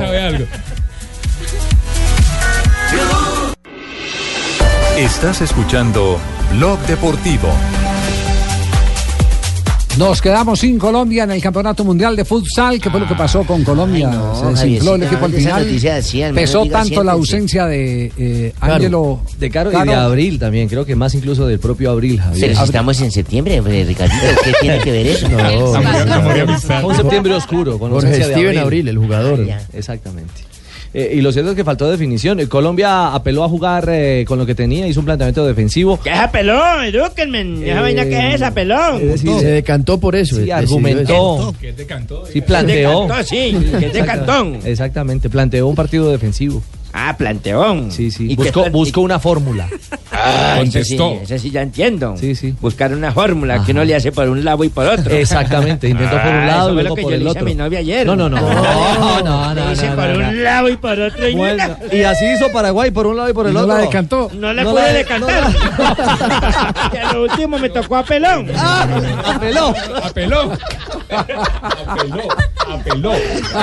Estás escuchando Blog Deportivo. Nos quedamos sin Colombia en el Campeonato Mundial de Futsal. ¿Qué fue lo que pasó con Colombia? Ay, no, Se desinfló el equipo al final. Pesó no tanto la ausencia de eh, Claro, Ángelo. de Caro y Caro. de Abril también, creo que más incluso del propio Abril, Javier. Pero si estamos en septiembre, eh, Ricardito, ¿qué tiene que ver eso? No, amistad. Fue un septiembre oscuro con Jorge ausencia de Steven Abril. Abril, el jugador. Ya. Exactamente. Eh, y lo cierto es que faltó definición. Eh, Colombia apeló a jugar eh, con lo que tenía, hizo un planteamiento defensivo. ¿Qué es apelón? Edúquenme. Esa vaina que es, decir, Se decantó por eso. Sí, argumentó. ¿Qué? Sí, planteó. sí, que es de cantón. Exactamente, planteó un partido defensivo. Ah, planteón. Sí, sí. ¿Y qué Buscó, buscó una fórmula. Ah, eso sí, Contestó. eso sí ya entiendo. Sí, sí. Buscar una fórmula Ajá. que uno le hace por un lado y por otro. Exactamente, intentó por un Ah, lado y luego lo que por yo el le hice otro. a mi novia ayer. No, no, no. No, no, no, Le hice no, por no, un no. lado y por otro. Y Bueno, y así hizo Paraguay por un lado y por el No otro. la decantó. no le No pude la- decantar. y a lo último me tocó a pelón. Ah, apeló. Apeló. Apeló. Apeló.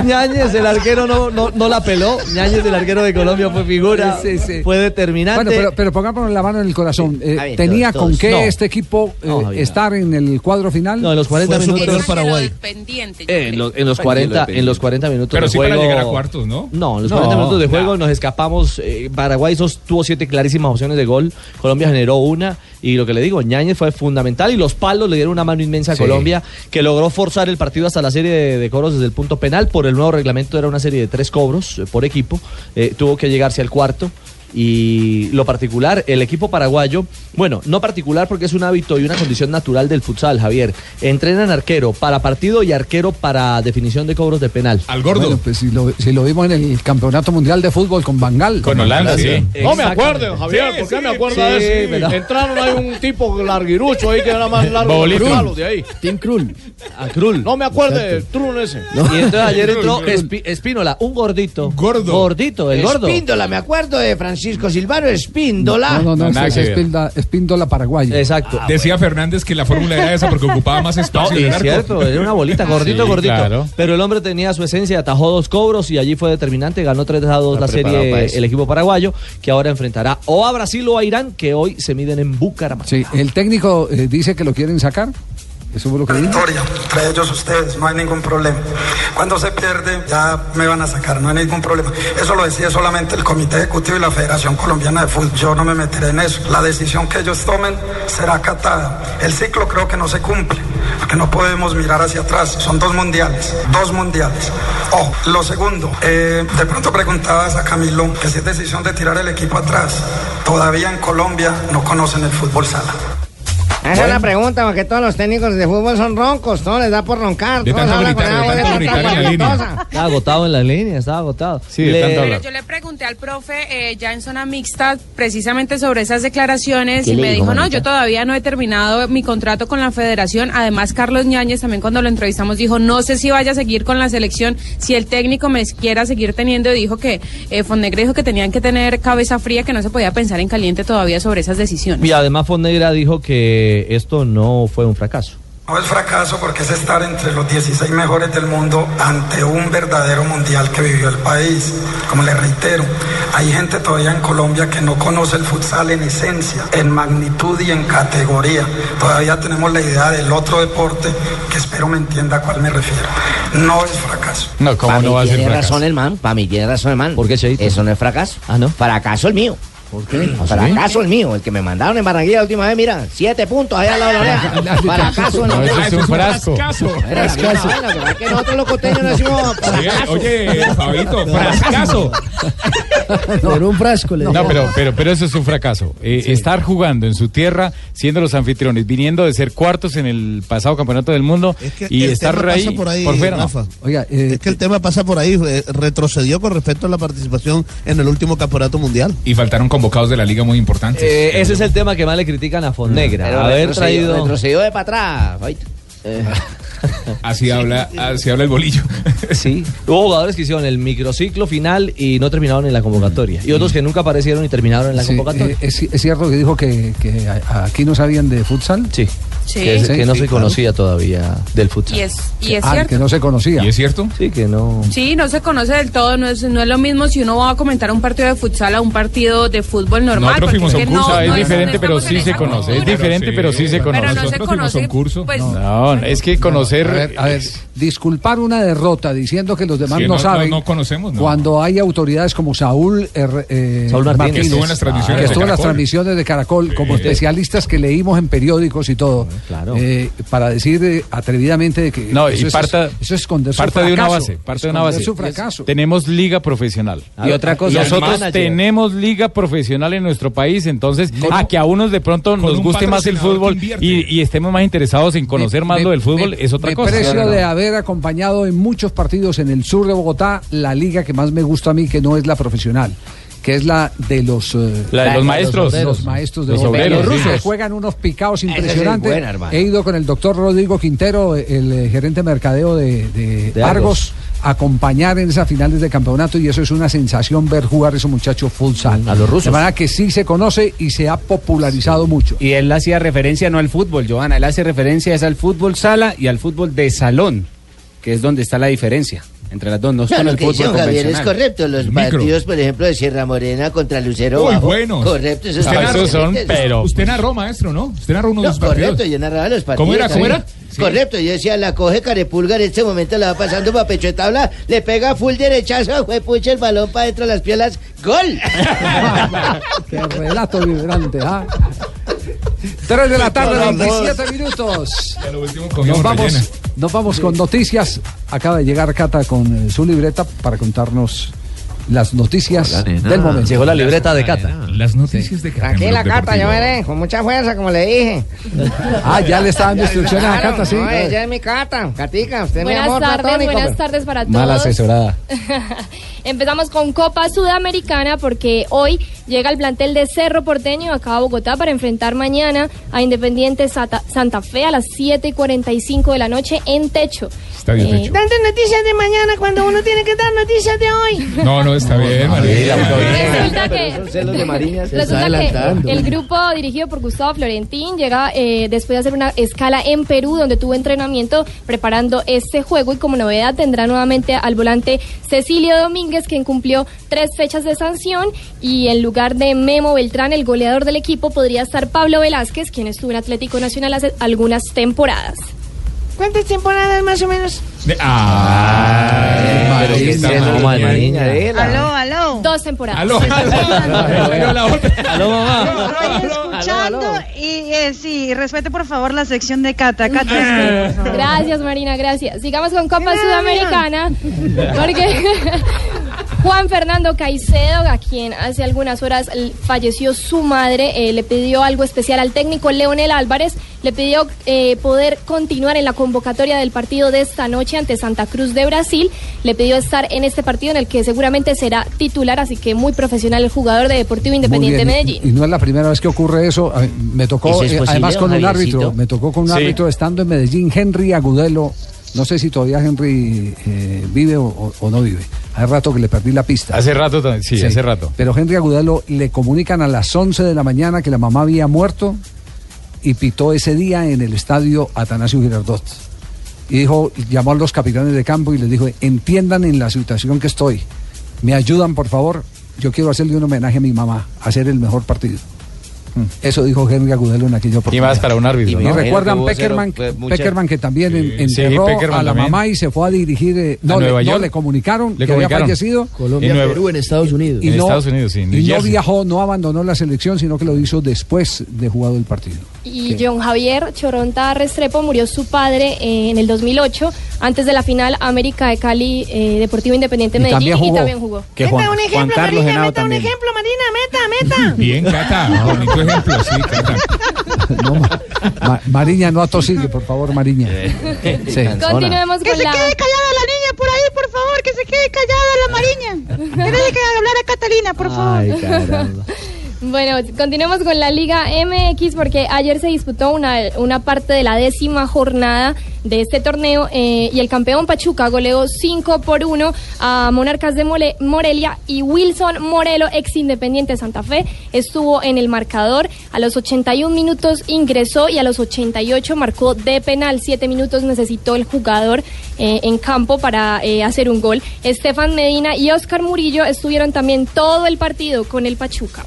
Ñáñez, el arquero, no, no, no la peló. Ñáñez, el arquero de Colombia, fue figura. Sí, sí. Fue determinante. Bueno, pero, pero pongámonos la mano en el corazón. Eh, ver, ¿Tenía todos, con qué No. este equipo eh, No, Javier. estar en el cuadro final? No, en los 40 Fue minutos. superior Paraguay. Pendiente. Eh, en, los, en los 40, en los 40 minutos Pero de sí juego. para llegar a cuartos, ¿no? No, en los No, 40 minutos de juego no. nos escapamos. eh, Paraguay sos- tuvo siete clarísimas opciones de gol. Colombia generó una. Y lo que le digo, Ñáñez fue fundamental. Y los palos le dieron una mano inmensa a Sí. Colombia, que logró forzar el partido hasta la serie de, de cobros desde el punto penal. Por el nuevo reglamento era una serie de tres cobros eh, por equipo. Eh, tuvo que llegarse al cuarto. Y lo particular, el equipo paraguayo, bueno, no particular porque es un hábito y una condición natural del futsal, Javier. Entrenan arquero para partido y arquero para definición de cobros de penal. Al gordo. Bueno, pues si lo, si lo vimos en el Campeonato Mundial de Fútbol con Bangal. Con Holanda, sí. No me acuerdo, Javier, Sí, ¿por qué sí, me acuerdo sí, de eso? Entraron ahí un tipo larguirucho ahí que era más largo que los de ahí. Tim Krul. A Krul. No me acuerdo del trun ese. Y entonces ayer entró Espi- Espínola, un gordito. Gordo. Gordito, el gordo. Espíndola, me acuerdo de Francisco Silvano Espíndola. No, no, no, Nada es. Espíndola, Espíndola paraguayo. Exacto. Decía Fernández que la fórmula era esa porque ocupaba más espacio el es cierto, era una bolita, gordito, Sí, gordito. claro. Pero el hombre tenía su esencia, atajó dos cobros y allí fue determinante, ganó 3 a 2 la serie el equipo paraguayo, que ahora enfrentará o a Brasil o a Irán, que hoy se miden en Bucaramanga. Sí, el técnico eh, dice que lo quieren sacar. Eso fue lo que. Victoria, entre ellos ustedes, no hay ningún problema. Cuando se pierde, ya me van a sacar, no hay ningún problema. Eso lo decía solamente el Comité Ejecutivo y la Federación Colombiana de Fútbol. Yo no me meteré en eso. La decisión que ellos tomen será acatada. El ciclo creo que no se cumple, porque no podemos mirar hacia atrás. Son dos mundiales, dos mundiales. Ojo, lo segundo, eh, de pronto preguntabas a Camilo que si es decisión de tirar el equipo atrás. Todavía en Colombia no conocen el fútbol sala. Esa es la pregunta, porque todos los técnicos de fútbol son roncos, todos les da por roncar. De todos tanto hablan con gritar, de tanto gritar en la línea. Estaba agotado en la línea, estaba agotado. Sí, tanto hablar. Yo le pregunté al profe eh, ya en zona mixta precisamente sobre esas declaraciones ¿Qué y le me dijo, dijo, no, yo todavía no he terminado mi contrato con la federación. Además, Carlos Ñáñez también cuando lo entrevistamos dijo, no sé si vaya a seguir con la selección, si el técnico me quiera seguir teniendo. Dijo que eh, dijo que tenían que tener cabeza fría, que no se podía pensar en caliente todavía sobre esas decisiones. Y además Fonnegra dijo que esto no fue un fracaso. No es fracaso porque es estar entre los 16 mejores del mundo ante un verdadero mundial que vivió el país. Como le reitero, hay gente todavía en Colombia que no conoce el futsal en esencia, en magnitud y en categoría. Todavía tenemos la idea del otro deporte que espero me entienda a cuál me refiero. No es fracaso. No, ¿cómo Para no mí va a ser tiene fracaso? razón el man, para mí tiene razón el man. ¿Por qué, Cheito? Eso no es fracaso. Ah, ¿no? Fracaso el mío. ¿Por qué? Fracaso el mío, el que me mandaron en Barranquilla la última vez, mira, siete puntos ahí al lado de la oreja. Fracaso No, el eso es un frasco. Pero es que nosotros los costeños no decimos Oye, fracaso. oye, Fabito, frascaso. Por un frasco le No, pero, pero, pero eso es un fracaso. Eh, Estar jugando en su tierra, siendo los anfitriones, viniendo de ser cuartos en el pasado campeonato del mundo que y estar ahí por ahí, por fuera. no. Oiga, es que el tema pasa por ahí. eh, retrocedió con respecto a la participación en el último campeonato mundial. Y faltaron convocados de la liga muy importantes. Eh, ese es el tema que más le critican a Fonnegra. Pero haber traído. Retrocedió de para atrás. Así habla, así habla el bolillo. Sí, hubo jugadores que hicieron el microciclo final y no terminaron en la convocatoria. Y otros que nunca aparecieron y terminaron en la Sí, convocatoria. eh, es, es cierto que dijo que, aquí no sabían de futsal. Sí. Sí. Que, es- que no Sí, se claro. conocía todavía del futsal. Y es, y es Ah, cierto. que no se conocía. ¿Y es cierto? Sí, que no. Sí, no se conoce del todo, no es, no es lo mismo si uno va a comentar un partido de futsal a un partido de fútbol normal. Nosotros porque fuimos es a que un curso, no- es no diferente, pero sí se conoce. Es diferente, pero sí se conoce. Pero no se Nosotros fuimos a un conoce, curso. pues, No, es que conocer. A ver, a ver, disculpar una derrota diciendo que los demás Sí, no, no- saben. no- no conocemos, no. Cuando hay autoridades como Saúl, er- eh, Saúl Martínez. Que estuvo en las transmisiones de Caracol, como especialistas que leímos en periódicos y todo, Claro. eh, para decir eh, atrevidamente de que No, eso y es- eso es esconder su parte de una fracaso, base, parte de una base. su fracaso. Tenemos liga profesional. Y otra cosa, nosotros tenemos liga profesional en nuestro país, entonces a que a unos de pronto nos guste más el fútbol y, y estemos más interesados en conocer Me- más me- lo del fútbol me- es otra me cosa. precio No, no, no. de haber acompañado en muchos partidos en el sur de Bogotá la liga que más me gusta a mí, que no es la profesional, que es la de los, eh, La de los maestros. los maestros de Los Bogotá. obreros, Los sí. rusos juegan unos picados es impresionantes. buena. He ido con el doctor Rodrigo Quintero, el eh, gerente de mercadeo de, de De Argos, Argos. a acompañar en esas finales de campeonato y eso es una sensación ver jugar a esos muchachos futsal. A los rusos. De manera que sí se conoce y se ha popularizado mucho. Y él hacía referencia no al fútbol, Johanna, él hace referencia es al fútbol sala y al fútbol de salón, que es donde está la diferencia entre las dos, no es No, el que fútbol Javier es correcto. Los El micro. partidos, por ejemplo, de Sierra Morena contra Lucero Muy Bajo. buenos. Correcto, esos narra- Esos son, pero Usted narró, maestro, ¿no? Usted narró uno de No, los partidos. correcto, yo narraba los partidos. ¿Cómo era? ¿Cómo era? Sí. Correcto, yo decía, la coge Carepulga, en este momento la va pasando para pecho de tabla, le pega full derechazo, fue pucha el balón para dentro de las piernas, ¡gol! Qué relato vibrante, ¿ah? 3 de la tarde, 27 minutos. Nos vamos, nos vamos con noticias. Acaba de llegar Cata con eh, su libreta para contarnos las noticias del momento. Llegó la libreta de Cata. Las noticias de Tranquila, Cata, yo veré, con mucha fuerza, como le dije. Ah, ya le está dando instrucciones a Claro, Cata, sí. No, ella es mi Cata. Catica, usted es mi Buenas amor tardes, platónico. buenas pues. tardes para todos. mal asesorada. Empezamos con Copa Sudamericana porque hoy llega el plantel de Cerro Porteño acá a Bogotá para enfrentar mañana a Independiente Santa, Santa Fe a las 7 y 45 de la noche en Techo. Estadio Eh, Techo. Tantas noticias de mañana cuando uno tiene que dar noticias de hoy. No, no, está bien, María. Resulta que, Son celos de Mariña, se está resulta que el grupo dirigido por Gustavo Florentín llega eh, después de hacer una escala en Perú donde tuvo entrenamiento preparando este juego y como novedad tendrá nuevamente al volante Cecilio Domínguez quien cumplió tres fechas de sanción y en lugar de Memo Beltrán el goleador del equipo podría estar Pablo Velázquez quien estuvo en Atlético Nacional hace algunas temporadas. ¿Cuántas temporadas más o menos? De- Ah, Pero que está mamá de Mariña, de Aló, aló. Dos temporadas. Aló. Otra. Aló, mamá. Estoy escuchando y eh, sí, respete por favor la sección de Cata. Cata, por favor. Gracias, Marina, gracias. Sigamos con Copa Sudamericana, porque Juan Fernando Caicedo, a quien hace algunas horas falleció su madre, eh, le pidió algo especial al técnico Leonel Álvarez, le pidió eh, poder continuar en la convocatoria del partido de esta noche ante Santa Cruz de Brasil, le pidió estar en este partido en el que seguramente será titular, así que muy profesional el jugador de Deportivo Independiente bien, y- Medellín. Y no es la primera vez que ocurre eso. Me tocó, ¿Eso es eh, posible, además con un árbitro, me tocó con un Sí. árbitro estando en Medellín, Henry Agudelo. No sé si todavía Henry eh, vive o, o- o no vive. Hace rato que le perdí la pista. Hace rato, también, sí, Sí. hace rato. Pero Henry Agudelo le comunican a las 11 de la mañana que la mamá había muerto y pitó ese día en el estadio Atanasio Girardot. Y dijo, llamó a los capitanes de campo y les dijo, entiendan en la situación que estoy. Me ayudan, por favor. Yo quiero hacerle un homenaje a mi mamá, hacer el mejor partido. Eso dijo Henry Agudelo en aquella oportunidad. más para un árbitro, Y, ¿no? recuerdan Peckerman, mucha- Peckerman que también en- Sí, enterró Peckerman a la también. mamá y se fue a dirigir. eh, no, ¿A le, Nueva no, York? le comunicaron Le que comunicaron. había fallecido. Colombia, En Nueva- Perú, en Estados Unidos. Y En no, Estados Unidos, sí, en New y no Jersey. viajó, no abandonó la selección, sino que lo hizo después de jugado el partido. Y John Javier Choronta Restrepo murió su padre eh, en el 2008, antes de la final América de Cali eh, Deportivo Independiente Y Medellín también y jugó. también jugó. Meta un Marina, meta ejemplo, Marina, meta, meta. Bien, Cata, ejemplo, sí. No, Ma- Ma- Mariña, no atosigue, por favor, Mariña. Sí. Continuemos Que con se la... quede callada la niña por ahí, por favor, que se quede callada la Mariña. Que deje que hablar a Catalina, por favor. Bueno, continuemos con la Liga MX porque ayer se disputó una, una parte de la décima jornada de este torneo eh, y el campeón Pachuca goleó 5 por 1 a Monarcas de Mole- Morelia y Wilson Morelo, ex Independiente Santa Fe, estuvo en el marcador. A los 81 minutos ingresó y a los 88 marcó de penal. 7 minutos necesitó el jugador eh, en campo para eh, hacer un gol. Estefan Medina y Oscar Murillo estuvieron también todo el partido con el Pachuca.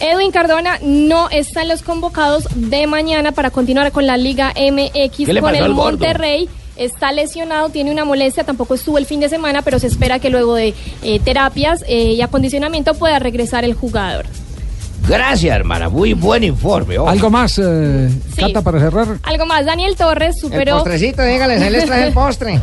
Edwin Cardona no está en los convocados de mañana para continuar con la Liga MX ¿Qué le con el gordo? Monterrey. Está lesionado, tiene una molestia, tampoco estuvo el fin de semana, pero se espera que luego de eh, terapias eh, y acondicionamiento pueda regresar el jugador. Gracias, hermana. Muy buen informe. oh. ¿Algo más, eh, Cata, para cerrar? Algo más, Daniel Torres El superó... postrecito, dígales, ahí les traje el postre.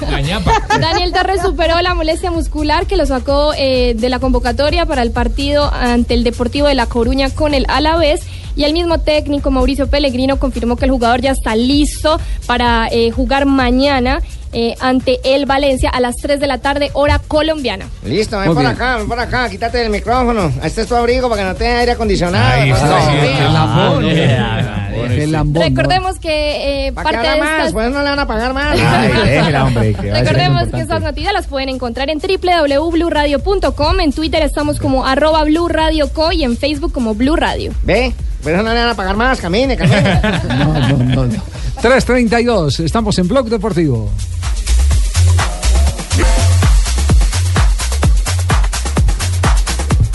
Daniel Torres superó la molestia muscular que lo sacó eh, de la convocatoria para el partido ante el Deportivo de La Coruña con el Alavés. Y el mismo técnico Mauricio Pellegrino confirmó que el jugador ya está listo para eh, jugar mañana eh, ante el Valencia a las 3 de la tarde, hora colombiana. Listo, ven Muy por bien. acá, ven por acá, quítate el micrófono. Este es tu abrigo para que no tenga aire acondicionado. Ahí no está, se sí, frío. Qué lambón. Recordemos que eh, ¿Para qué parte de más? estas... Pues no le van a pagar más. Recordemos que estas noticias las pueden encontrar en www.bluradio.com, en Twitter estamos como arroba Blue Radio Co y en Facebook como Blue Radio. Ve, pero no le van a pagar más, camine, camine. No, no, no, no. 3.32, estamos en Blog Deportivo.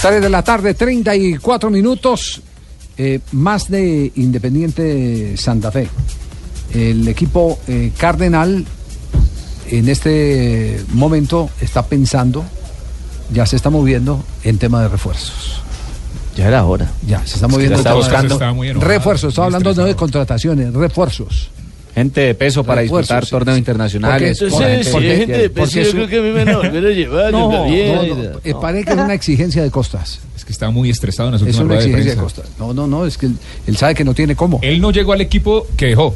De la tarde, 34 minutos. Eh, más de Independiente Santa Fe. El equipo eh, Cardenal en este momento está pensando, ya se está moviendo en tema de refuerzos. Ya era hora. Ya, se está Es que moviendo. está en tema de- buscando. Refuerzos, estaba hablando no de contrataciones, refuerzos. Gente de peso para disputar sí, torneos sí. internacionales. Porque- con porque- gente- de peso, porque yo su- creo que a mí me van a volver a llevar, No, yo también. no, no, eh, parece que es una exigencia de costas. Es que está muy estresado en las Es últimas una ruedas de exigencia de prensa. costas. No, no, no, es que él, él sabe que no tiene cómo. Él no llegó al equipo que dejó.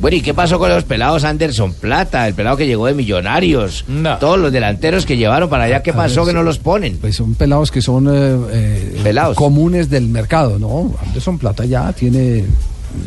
Bueno, ¿y qué pasó con los pelados Anderson Plata, el pelado que llegó de Millonarios? Todos los delanteros que llevaron para allá, ¿qué pasó ver, que no los ponen? Pues son pelados que son eh, eh, comunes del mercado, ¿no? Anderson Plata ya tiene.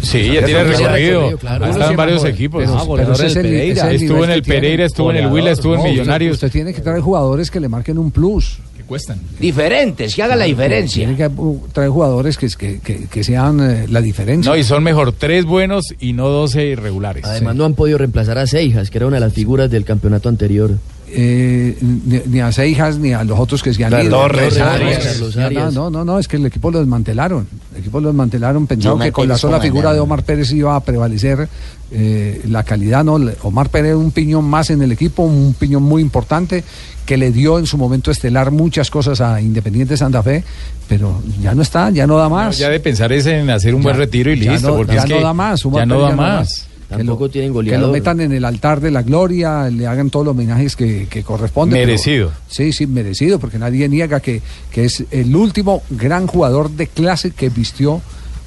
Sí, ya tiene recorrido. Ha estado en varios equipos. Pero- Ah, pero goleador ese del es el- Pereira. ese es el Estuvo en el tiene. Pereira, estuvo en el Huila, estuvo en No, Millonarios. Usted, tiene que traer jugadores que le marquen un plus. Que cuestan. Diferentes, que hagan la diferencia. Tiene que traer jugadores que, que, que- que sean eh, la diferencia. No, y son mejor tres buenos y no doce irregulares. Además, no han podido reemplazar a Seijas, que era una de las figuras del campeonato anterior. Eh, ni, ni a Seijas ni a los otros que se han ido. Torres, Arias. no, no, Arias. No, no, no, es que el equipo lo desmantelaron. El equipo lo desmantelaron pensando que con la sola figura mañana. de Omar Pérez iba a prevalecer eh, la calidad. No, Omar Pérez un piñón más en el equipo, un piñón muy importante que le dio en su momento estelar muchas cosas a Independiente Santa Fe, pero ya no está, ya no da más. Ya de pensar es en hacer un Ya- buen retiro y ya listo, no- porque ya es no que da más, Omar ya no Pérez da ya no da más. Tampoco tienen que goleador. lo metan en el altar de la gloria, le hagan todos los homenajes que, que corresponden. pero- Merecido. sí, sí, merecido, porque nadie niega que, que es el último gran jugador de clase que vistió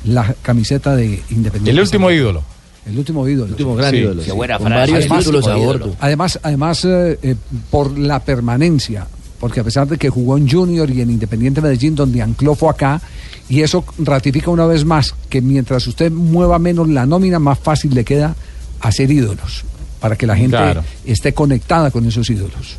la camiseta de Independiente. El último ídolo. El último ídolo. El último gran ídolo, Qué sí. buena Con varios además, títulos a bordo. Además, además eh, eh, por la permanencia, porque a pesar de que jugó en Junior y en Independiente Medellín, donde ancló fue acá, y eso ratifica una vez más que mientras usted mueva menos la nómina, más fácil le queda hacer ídolos, para que la gente Claro. esté conectada con esos ídolos.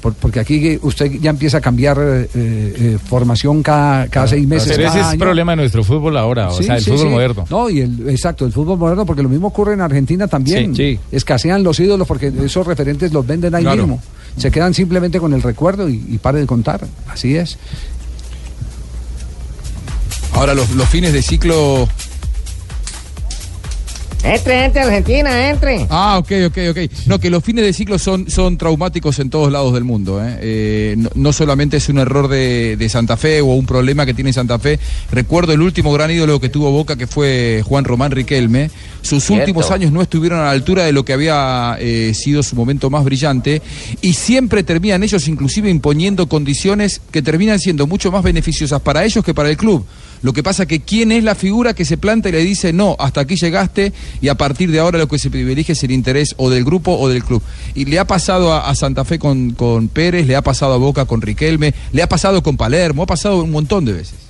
Por- porque aquí eh, usted ya empieza a cambiar eh, eh, formación cada, cada seis meses. Pero ese es el problema de nuestro fútbol ahora, o sea, el sí, fútbol sí. moderno. No, y el, exacto, el fútbol moderno, porque lo mismo ocurre en Argentina también. Escasean los ídolos porque esos referentes los venden ahí Claro. mismo. Se quedan simplemente con el recuerdo y, y pare de contar. Así es. Ahora, los, los fines de ciclo. Entre, entre, Argentina, entre. Ah, ok, ok, ok. No, que los fines de ciclo son, son traumáticos en todos lados del mundo. ¿eh? Eh, no, no solamente es un error de, de Santa Fe o un problema que tiene Santa Fe. Recuerdo el último gran ídolo que tuvo Boca, que fue Juan Román Riquelme. Sus Cierto. últimos años no estuvieron a la altura de lo que había eh, sido su momento más brillante. Y siempre terminan ellos, inclusive, imponiendo condiciones que terminan siendo mucho más beneficiosas para ellos que para el club. Lo que pasa que quién es la figura que se planta y le dice, no, hasta aquí llegaste y a partir de ahora lo que se privilegia es el interés o del grupo o del club. Y le ha pasado a, a Santa Fe con, con Pérez, le ha pasado a Boca con Riquelme, le ha pasado con Palermo, ha pasado un montón de veces.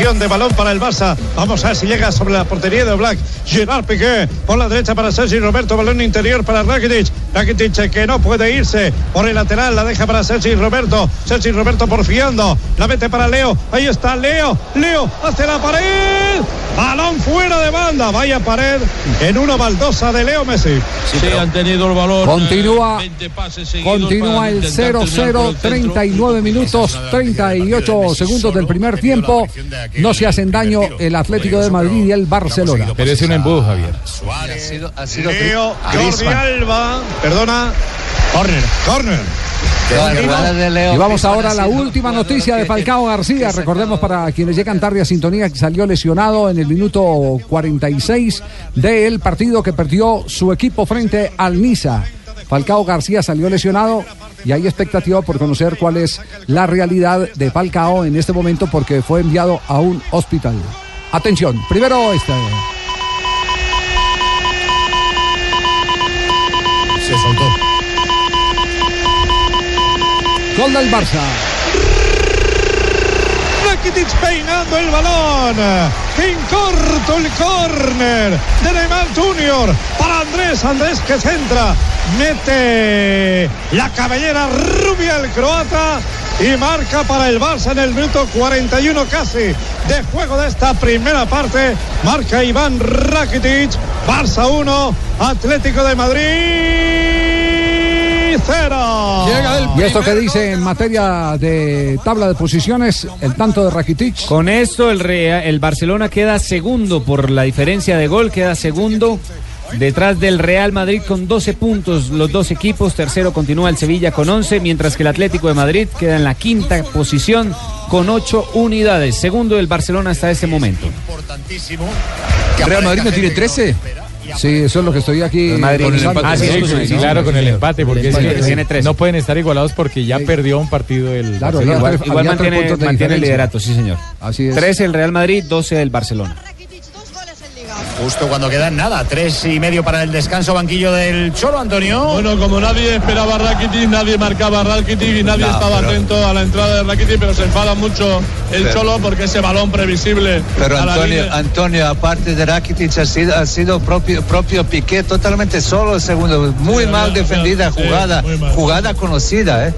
Posición de balón para el Barça. Vamos a ver si llega sobre la portería de Black. Gerard Piqué por la derecha para Sergi Roberto. Balón interior para Rakitic. Rakitic que no puede irse por el lateral. La deja para Sergi Roberto. Sergi Roberto porfiando. La mete para Leo. Ahí está Leo. Leo hace la pared. Balón fuera de banda. Vaya pared en una baldosa de Leo Messi. Sí, han tenido el balón. Continúa, eh, 20 pases seguidos continúa el intentar terminar por 0-0, el centro. 39 minutos, 38 segundos del primer tiempo. No se hacen daño el Atlético de Madrid y el Barcelona. Pero es un embudo, Javier. Leo Jordi Alba. Perdona. Corner. Corner. Y vamos ahora a la última noticia de Falcao García. Recordemos para quienes llegan tarde a sintonía que salió lesionado en el minuto 46 del partido que perdió su equipo frente al Niza. Falcao García salió lesionado y hay expectativa por conocer cuál es la realidad de Falcao en este momento porque fue enviado a un hospital. Atención, primero este. Se soltó. Gol del Barça. Rakitic peinando el balón. En corto el córner de Neymar Junior para Andrés. Andrés que centra. Mete la cabellera rubia el croata. Y marca para el Barça en el minuto 41 casi de juego de esta primera parte. Marca Iván Rakitic. Barça 1, Atlético de Madrid 0. ¿Y esto qué dice en materia de tabla de posiciones? El tanto de Rakitic. Con esto el, Rea- el Barcelona queda segundo por la diferencia de gol, queda segundo detrás del Real Madrid con 12 puntos los dos equipos, tercero continúa el Sevilla con 11, mientras que el Atlético de Madrid queda en la quinta posición con 8 unidades, segundo el Barcelona hasta ese momento. ¿Real Madrid no tiene 13? Sí, eso es lo que estoy aquí. Madrid con el empate. Ah, sí, Sí, sí, sí, claro, con el empate, porque es empate. que Tiene tres. no pueden estar igualados porque ya perdió un partido el Claro, Barcelona. igual- mantiene, mantiene el liderato, sí señor. Así es. 13 el Real Madrid, 12 el Barcelona. Justo cuando quedan nada, tres y medio para el descanso, banquillo del Cholo, Antonio. Bueno, como nadie esperaba a Rakitic, nadie marcaba a Rakitic y nadie No, estaba pero- atento a la entrada de Rakitic, pero se enfada mucho el Pero- Cholo porque ese balón previsible. Pero Antonio, línea- Antonio, aparte de Rakitic, ha sido, ha sido propio, propio Piqué totalmente solo el segundo. Muy Sí, mal defendida sí, jugada, mal. jugada conocida, ¿eh?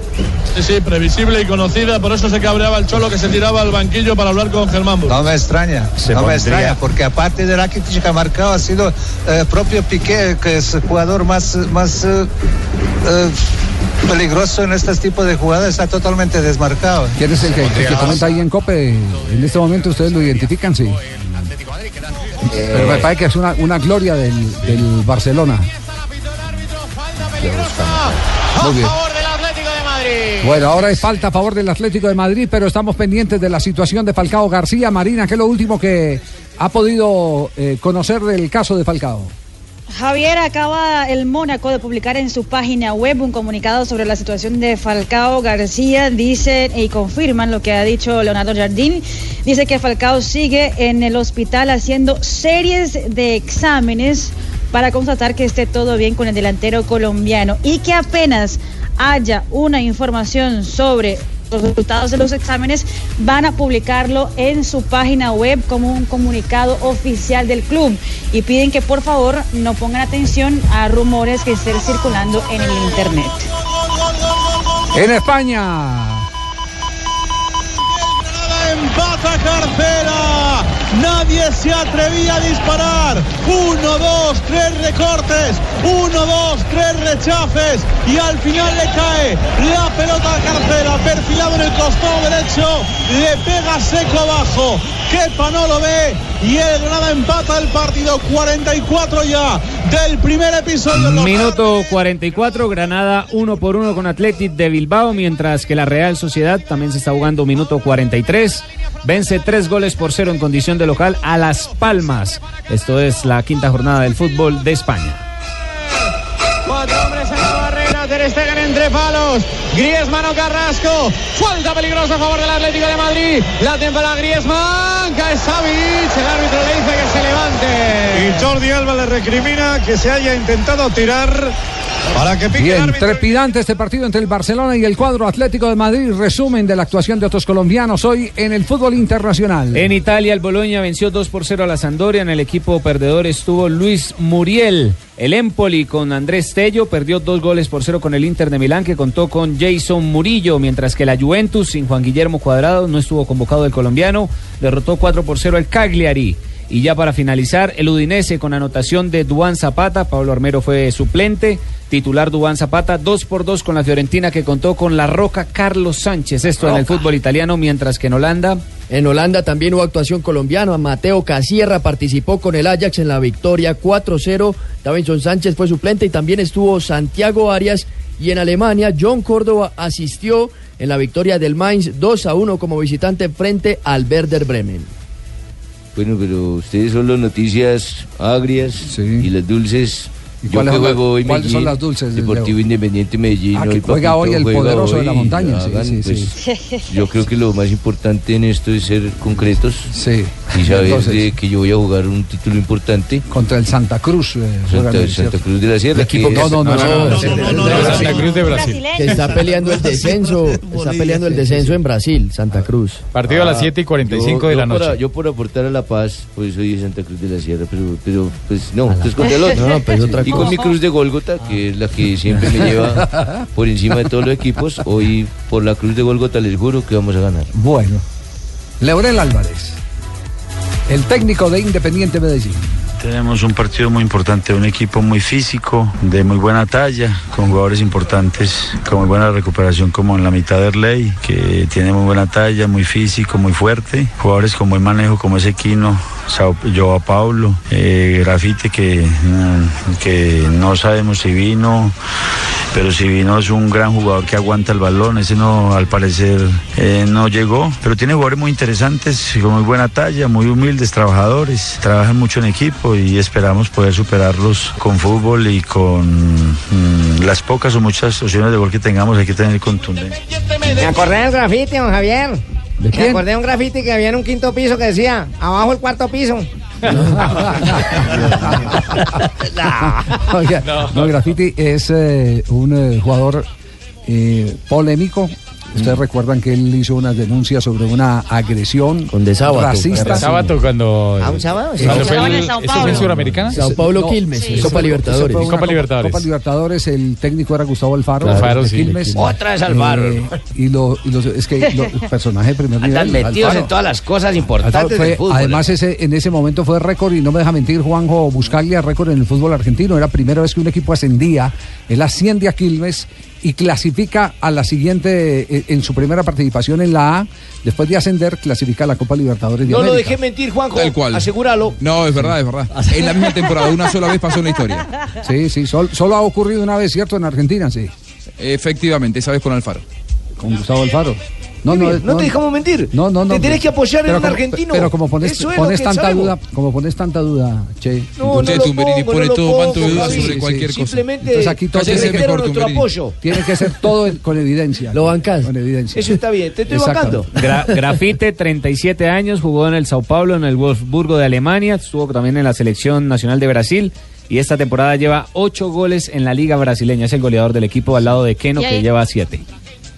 Sí, sí, previsible y conocida, por eso se cabreaba el Cholo que se tiraba al banquillo para hablar con Germán. No me extraña, Se no me extraña, porque aparte de Rakitic que ha marcado, ha sido eh, propio Piqué, que es el jugador más, más eh, eh, peligroso en este tipo de jugadas, está totalmente desmarcado. ¿Quién es el que, el que comenta ahí en COPE? En este momento ustedes lo identifican, sí. Pero me parece que es una, una gloria del, del Barcelona. Muy bien. Bueno, ahora es falta a favor del Atlético de Madrid, pero estamos pendientes de la situación de Falcao García. Marina, ¿qué es lo último que ha podido eh, conocer del caso de Falcao? Javier acaba el Mónaco de publicar en su página web un comunicado sobre la situación de Falcao García. Dicen y confirman lo que ha dicho Leonardo Jardín. Dice que Falcao sigue en el hospital haciendo series de exámenes para constatar que esté todo bien con el delantero colombiano y que apenas haya una información sobre los resultados de los exámenes van a publicarlo en su página web como un comunicado oficial del club y piden que por favor no pongan atención a rumores que estén circulando en el internet. En España. Empata Carcela. Nadie se atrevía a disparar. Uno, dos, tres recortes. Uno, dos, tres rechazes. Y al final le cae la pelota a Carcela. Perfilado en el costado derecho. Le pega seco abajo. Kepa no lo ve. Y el Granada empata el partido. 44 ya del primer episodio. Minuto 44, Granada uno por uno con Athletic de Bilbao, mientras que la Real Sociedad también se está jugando minuto 43. Vence tres goles por cero en condición de local a Las Palmas. Esto es la quinta jornada del fútbol de España. Entre palos. Griezmann o Carrasco. Falta peligrosa a favor del Atlético de Madrid. La para Griezmann. Cae Savic. El árbitro le dice que se levante. Y Jordi Alba le recrimina que se haya intentado tirar para que pique Bien, árbitro. trepidante este partido entre el Barcelona y el cuadro Atlético de Madrid. Resumen de la actuación de otros colombianos hoy en el fútbol internacional. En Italia, el Boloña venció 2 por 0 a la Sampdoria. En el equipo perdedor estuvo Luis Muriel. El Empoli con Andrés Tello perdió dos goles por cero con el Inter de Milán, que contó con Jason Murillo, mientras que la Juventus, sin Juan Guillermo Cuadrado, no estuvo convocado el colombiano, derrotó 4 por 0 al Cagliari. Y ya para finalizar, el Udinese con anotación de Duan Zapata, Pablo Armero fue suplente, titular Duan Zapata, 2 por 2 con la Fiorentina que contó con la Roca Carlos Sánchez, esto en el fútbol italiano, mientras que en Holanda... En Holanda también hubo actuación colombiana. Mateo Casierra participó con el Ajax en la victoria 4-0. Davinson Sánchez fue suplente y también estuvo Santiago Arias. Y en Alemania, John Córdoba asistió en la victoria del Mainz 2-1 como visitante frente al Werder Bremen. Bueno, pero ustedes son las noticias agrias y las dulces. ¿Y Yo que juego hoy cuáles son las dulces, Deportivo? Independiente Medellín. Ah, que hoy, juega papito, hoy el juega poderoso de la montaña, sí, hagan, sí, pues, Yo creo que lo más importante en esto es ser concretos. Sí. Y saber Entonces- de que yo voy a jugar un título importante. Contra el Santa Cruz. eh, Santa, el Santa. Cruz de la Sierra. El equipo no, no, no, no, no, no, Santa Cruz de Brasil. Que está peleando el descenso. Está peleando el descenso en Brasil, Santa Cruz. Partido a las 7 y 45 de yo la por- noche. yo por aportar a la paz, pues soy de Santa Cruz de la Sierra, pero, pero pues no, entonces contra el otro. No, pues, otra y con mi cruz de Golgota, que es la que siempre me lleva por encima de todos los equipos, hoy por la cruz de Golgota les juro que vamos a ganar. Bueno. Leonel Álvarez, el técnico de Independiente Medellín. Tenemos un partido muy importante, un equipo muy físico, de muy buena talla, con jugadores importantes, con muy buena recuperación como en la mitad del ley, que tiene muy buena talla, muy físico, muy fuerte, jugadores con buen manejo como ese Quino, Joao Paulo, eh, Grafite que, mm, que no sabemos si vino, pero si vino es un gran jugador que aguanta el balón, ese no al parecer eh, no llegó, pero tiene jugadores muy interesantes, con muy buena talla, muy humildes, trabajadores, trabajan mucho en equipo y esperamos poder superarlos con fútbol y con mm, las pocas o muchas opciones de gol que tengamos, hay que tener contundencia. Me acordé del grafiti, don Javier. Me quién? acordé de un grafiti que había en un quinto piso que decía, abajo el cuarto piso. Oiga, no, Graffiti es eh, un eh, jugador eh, polémico. Ustedes recuerdan que él hizo unas denuncias sobre una agresión racista. De sábado cuando. ¿A un sábado? Sí. ¿Cuándo fue Sábado el- ¿Eso fue. Suramericana? Sao Paulo Quilmes, eso Copa Libertadores. una Copa Libertadores. Copa Libertadores, el técnico era Gustavo Alfaro. Alfaro, sí. Quilmes. Otra vez Alfaro. Eh, y lo, y los- es que lo- el personaje de primer nivel. Andan metidos Alfaro. en todas las cosas Alfaro importantes fue- del fútbol. además, ese, en ese momento fue récord, y no me deja mentir Juanjo Buscaglia, récord en el fútbol argentino. Era la primera vez que un equipo ascendía, él asciende a Quilmes y clasifica a la siguiente, eh, en su primera participación en la A, después de ascender, clasifica a la Copa Libertadores de No lo América. dejé mentir, Juanjo. Tal cual. Asegúralo. No, es verdad, es verdad. En la misma temporada, una sola vez pasó en la historia. Sí, sí, sol- solo ha ocurrido una vez, ¿cierto? En Argentina, sí. Efectivamente, esa vez con Alfaro. Con Gustavo Alfaro. No, bien, no te dejamos mentir. No, no, no. Te tenés que apoyar en un argentino. Pero como pones, pones tanta sabemos. duda, como pones tanta duda, che. No, Usted, no Tumberini, pongo, pone no todo manto de pongo, duda sobre cualquier cosa. Simplemente Entonces aquí todo tiene que- nuestro apoyo. Tiene que ser todo con evidencia. ¿Lo bancas? Con evidencia. Eso está bien, te estoy bancando. Gra- Grafite, 37 años, jugó en el Sao Paulo, en el Wolfsburgo de Alemania, estuvo también en la selección nacional de Brasil y esta temporada lleva 8 goles en la liga brasileña. Es el goleador del equipo al lado de Keno, que lleva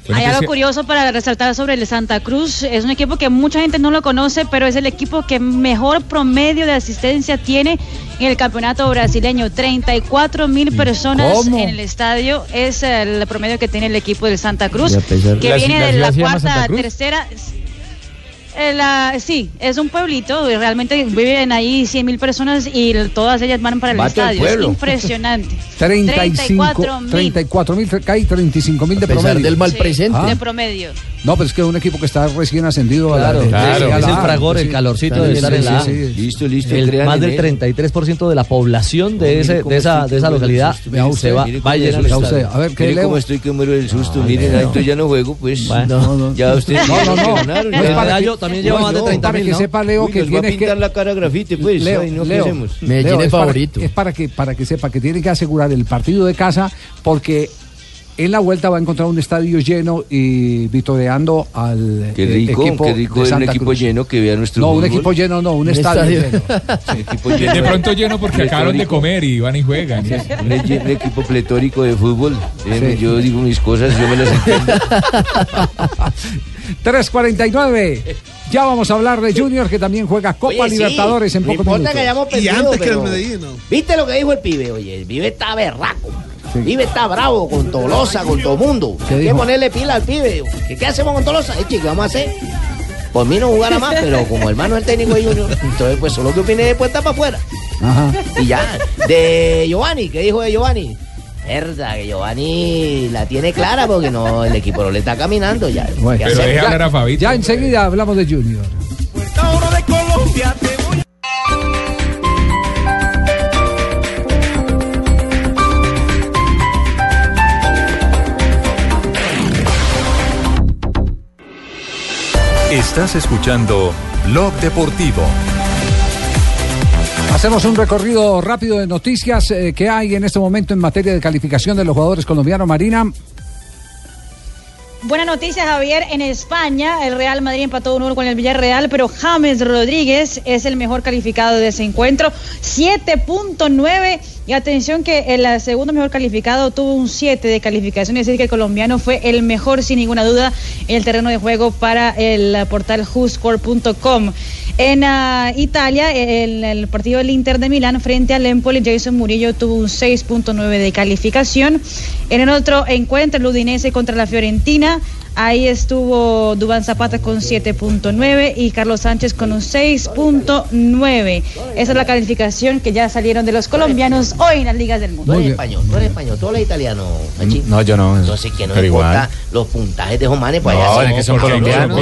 7. Hay algo curioso para resaltar sobre el Santa Cruz. Es un equipo que mucha gente no lo conoce, pero es el equipo que mejor promedio de asistencia tiene en el campeonato brasileño. 34 mil personas cómo? en el estadio es el promedio que tiene el equipo del Santa Cruz, que ¿La- viene la de la cuarta tercera. Eh, la- sí, es un pueblito, y realmente viven ahí 100 mil personas y todas ellas van para el Bate estadio. Es pueblo. impresionante. 35 34.000. 34 mil, hay 35 mil de promedio. del mal Sí, presente. Ah, De promedio. No, pero es que es un equipo que está recién ascendido a la Claro, claro. Es la el fragor, el calorcito Sí, de estar sí, en la sí, sí. Listo, listo. El- más del él. 33% de la población de ese, de esa, de esa localidad se va, Mire va cómo a el ver, ¿qué Mire leo? cómo estoy que muero del susto. Miren, no. entonces ya no juego, pues. Bueno. Ya ustedes No, no, no. También lleva más de no, 30 para mil, que ¿no? sepa Leo Uy, que tiene que pintar la cara grafite, pues. Leo, Ay, no, ¿qué Leo, hacemos? Leo, es para- es para que para que sepa que tiene que asegurar el partido de casa porque en la vuelta va a encontrar un estadio lleno y vitoreando al Qué eh, rico, equipo qué rico de un equipo Cruz. lleno que vea nuestro No, un fútbol. equipo lleno, no, un, estadio, lleno. Un equipo De, lleno de pronto lleno porque acabaron de comer y van y juegan. Un, un equipo pletórico de fútbol. Sí. Yo digo mis cosas, yo me las entiendo. 3.49. Ya vamos a hablar de Junior que también juega Copa Oye, sí, Libertadores en no pocos importa minutos. que hayamos Y perdido, antes que el Medellín, ¿no? ¿Viste lo que dijo el pibe? Oye, el pibe está berraco. El pibe está bravo con Tolosa, con todo mundo. ¿Qué Hay que ponerle pila al pibe. ¿Qué, qué hacemos con Tolosa? Eh, chico, ¿qué vamos a hacer? Por mí no jugara más, pero como hermano es el técnico de Junior, entonces pues solo que opine después está para afuera. Ajá. Y ya, de Giovanni, ¿qué dijo de Giovanni? Verdad, que Giovanni la tiene clara porque no, el equipo no le está caminando ya. Bueno, ya enseguida hablamos de Junior. Estás escuchando Blog Deportivo. Hacemos un recorrido rápido de noticias eh, que hay en este momento en materia de calificación de los jugadores colombianos. Marina, Buena noticia, Javier. En España, el Real Madrid empató 1-1 con el Villarreal, pero James Rodríguez es el mejor calificado de ese encuentro. 7.9. Y atención que el segundo mejor calificado tuvo un 7 de calificación, es decir, que el colombiano fue el mejor, sin ninguna duda, en el terreno de juego para el portal whoscore.com. En ah, Italia, en el partido del Inter de Milán frente al Empoli, Jason Murillo tuvo un 6.9 de calificación. En el otro encuentro, el Udinese contra la Fiorentina, ahí estuvo Dubán Zapata con 7.9 y Carlos Sánchez con un 6.9. Esa es la calificación que ya salieron de los colombianos hoy en las ligas del Tú mundo. eres español, tú eres español, tú eres italiano. No, yo no. Entonces, que no Pero importa igual. los puntajes de Jomane, pues No, allá es que son colombianos.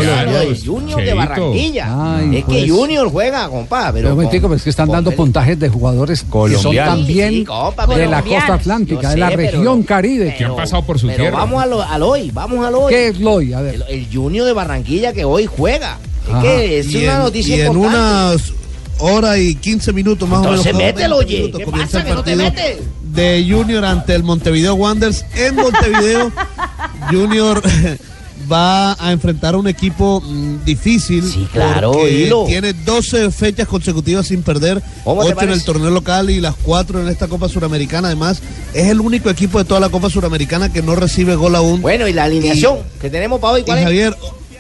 Junior de. Barranquilla. Ay, es pues. que Junior juega, compa, pero. pero con- pero es que están dando puntajes de jugadores que son Colombianos. también Sí, sí, compa, de la costa atlántica, de la pero- región Caribe. Que han pasado por su Pero tierra. vamos a lo- al hoy, vamos al hoy. ¿Qué es Loy? A ver. El, el Junior de Barranquilla que hoy juega. Es que es Y una en- noticia y en importante. unas hora y 15 minutos más Entonces o menos. mételo, 20 oye. minutos ¿Qué comienza pasa el que no te metes? De Junior ante el Montevideo Wanderers en Montevideo. Junior va a enfrentar a un equipo mm, difícil. Sí, claro, hilo. Tiene 12 fechas consecutivas sin perder. ¿Cómo te 8 en el torneo local y las 4 en esta Copa Suramericana. Además, es el único equipo de toda la Copa Suramericana que no recibe gol aún. Bueno, y la alineación que tenemos para hoy, Y ¿cuál es?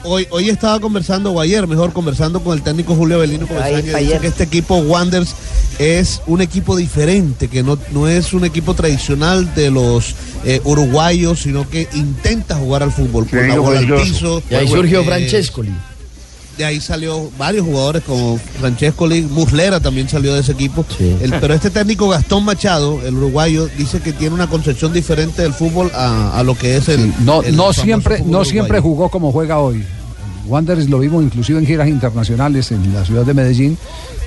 Hoy, hoy estaba conversando, o ayer mejor, conversando con el técnico Julio Comesaña, dice ayer. que este equipo Wanderers es un equipo diferente, que no, no es un equipo tradicional de los eh, uruguayos, sino que intenta jugar al fútbol, con la bola al piso. Y ahí surgió eh, Francescoli. De ahí salió varios jugadores como Francescoli, Muslera también salió de ese equipo. El- pero este técnico Gastón Machado, el uruguayo, dice que tiene una concepción diferente del fútbol a, a lo que es el. No, el no siempre, no siempre jugó como juega hoy. Wanderers lo vimos inclusive en giras internacionales en la ciudad de Medellín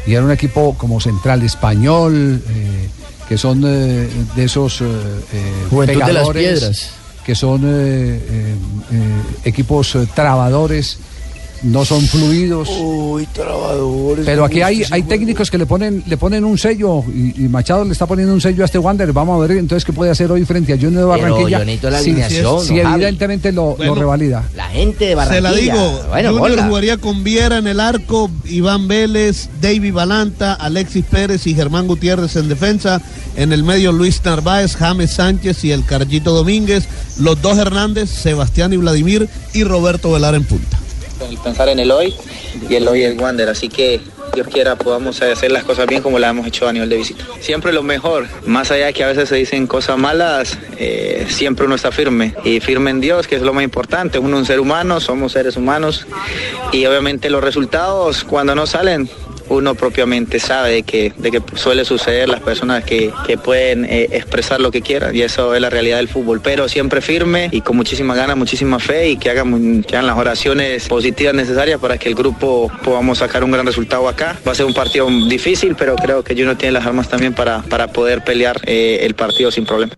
y era un equipo como central español, eh, que son eh, de esos eh, eh, de las Piedras. que son eh, eh, eh, equipos eh, trabadores, no son fluidos. Uy, trabadores. Pero aquí hay, hay técnicos que le ponen, le ponen un sello y, y Machado le está poniendo un sello a este Wander. Vamos a ver entonces qué puede hacer hoy frente a Junior de Pero Barranquilla. yo la si- evidentemente lo, revalida. La gente de Se Barranquilla. la digo, Bueno, Junior jugaría con Viera en el arco, Iván Vélez, David Balanta, Alexis Pérez y Germán Gutiérrez en defensa. En el medio Luis Narváez, James Sánchez y el Carlito Domínguez. Los dos Hernández, Sebastián y Vladimir y Roberto Velar en punta. El pensar en el hoy y el hoy es Wander, así que Dios quiera podamos hacer las cosas bien como las hemos hecho a nivel de visita. Siempre lo mejor, más allá de que a veces se dicen cosas malas, eh, siempre uno está firme y firme en Dios, que es lo más importante. Uno es un ser humano, somos seres humanos y obviamente los resultados cuando no salen uno propiamente sabe de que, de que suele suceder las personas que, que pueden eh, expresar lo que quieran y eso es la realidad del fútbol, pero siempre firme y con muchísima ganas, muchísima fe y que hagan, las oraciones positivas necesarias para que el grupo podamos sacar un gran resultado acá. Va a ser un partido difícil, pero creo que Juno tiene las armas también para, para poder pelear eh, el partido sin problema.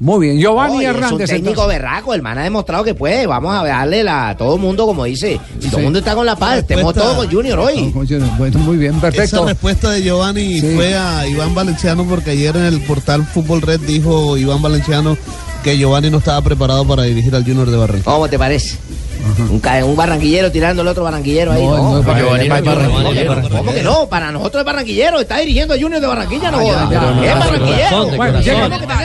Muy bien, Giovanni Oye, Hernández. Es un técnico entonces. berraco, el man ha demostrado que puede. Vamos a darle la, a todo el mundo, como dice. Si todo el mundo está con la paz, estemos todos con Junior hoy. Bueno, muy bien, Esa perfecto. respuesta de Giovanni fue a Iván Valenciano porque ayer en el portal Fútbol Red dijo Iván Valenciano que Giovanni no estaba preparado para dirigir al Junior de Barranquilla. ¿Cómo te parece? Un, un barranquillero tirando al otro barranquillero ahí. No, No, no no. ¿Cómo que no? Para nosotros es barranquillero. Está dirigiendo a Junior de Barranquilla, no Ah, joda. ya, ya, Es ya. barranquillero. Bueno, llega-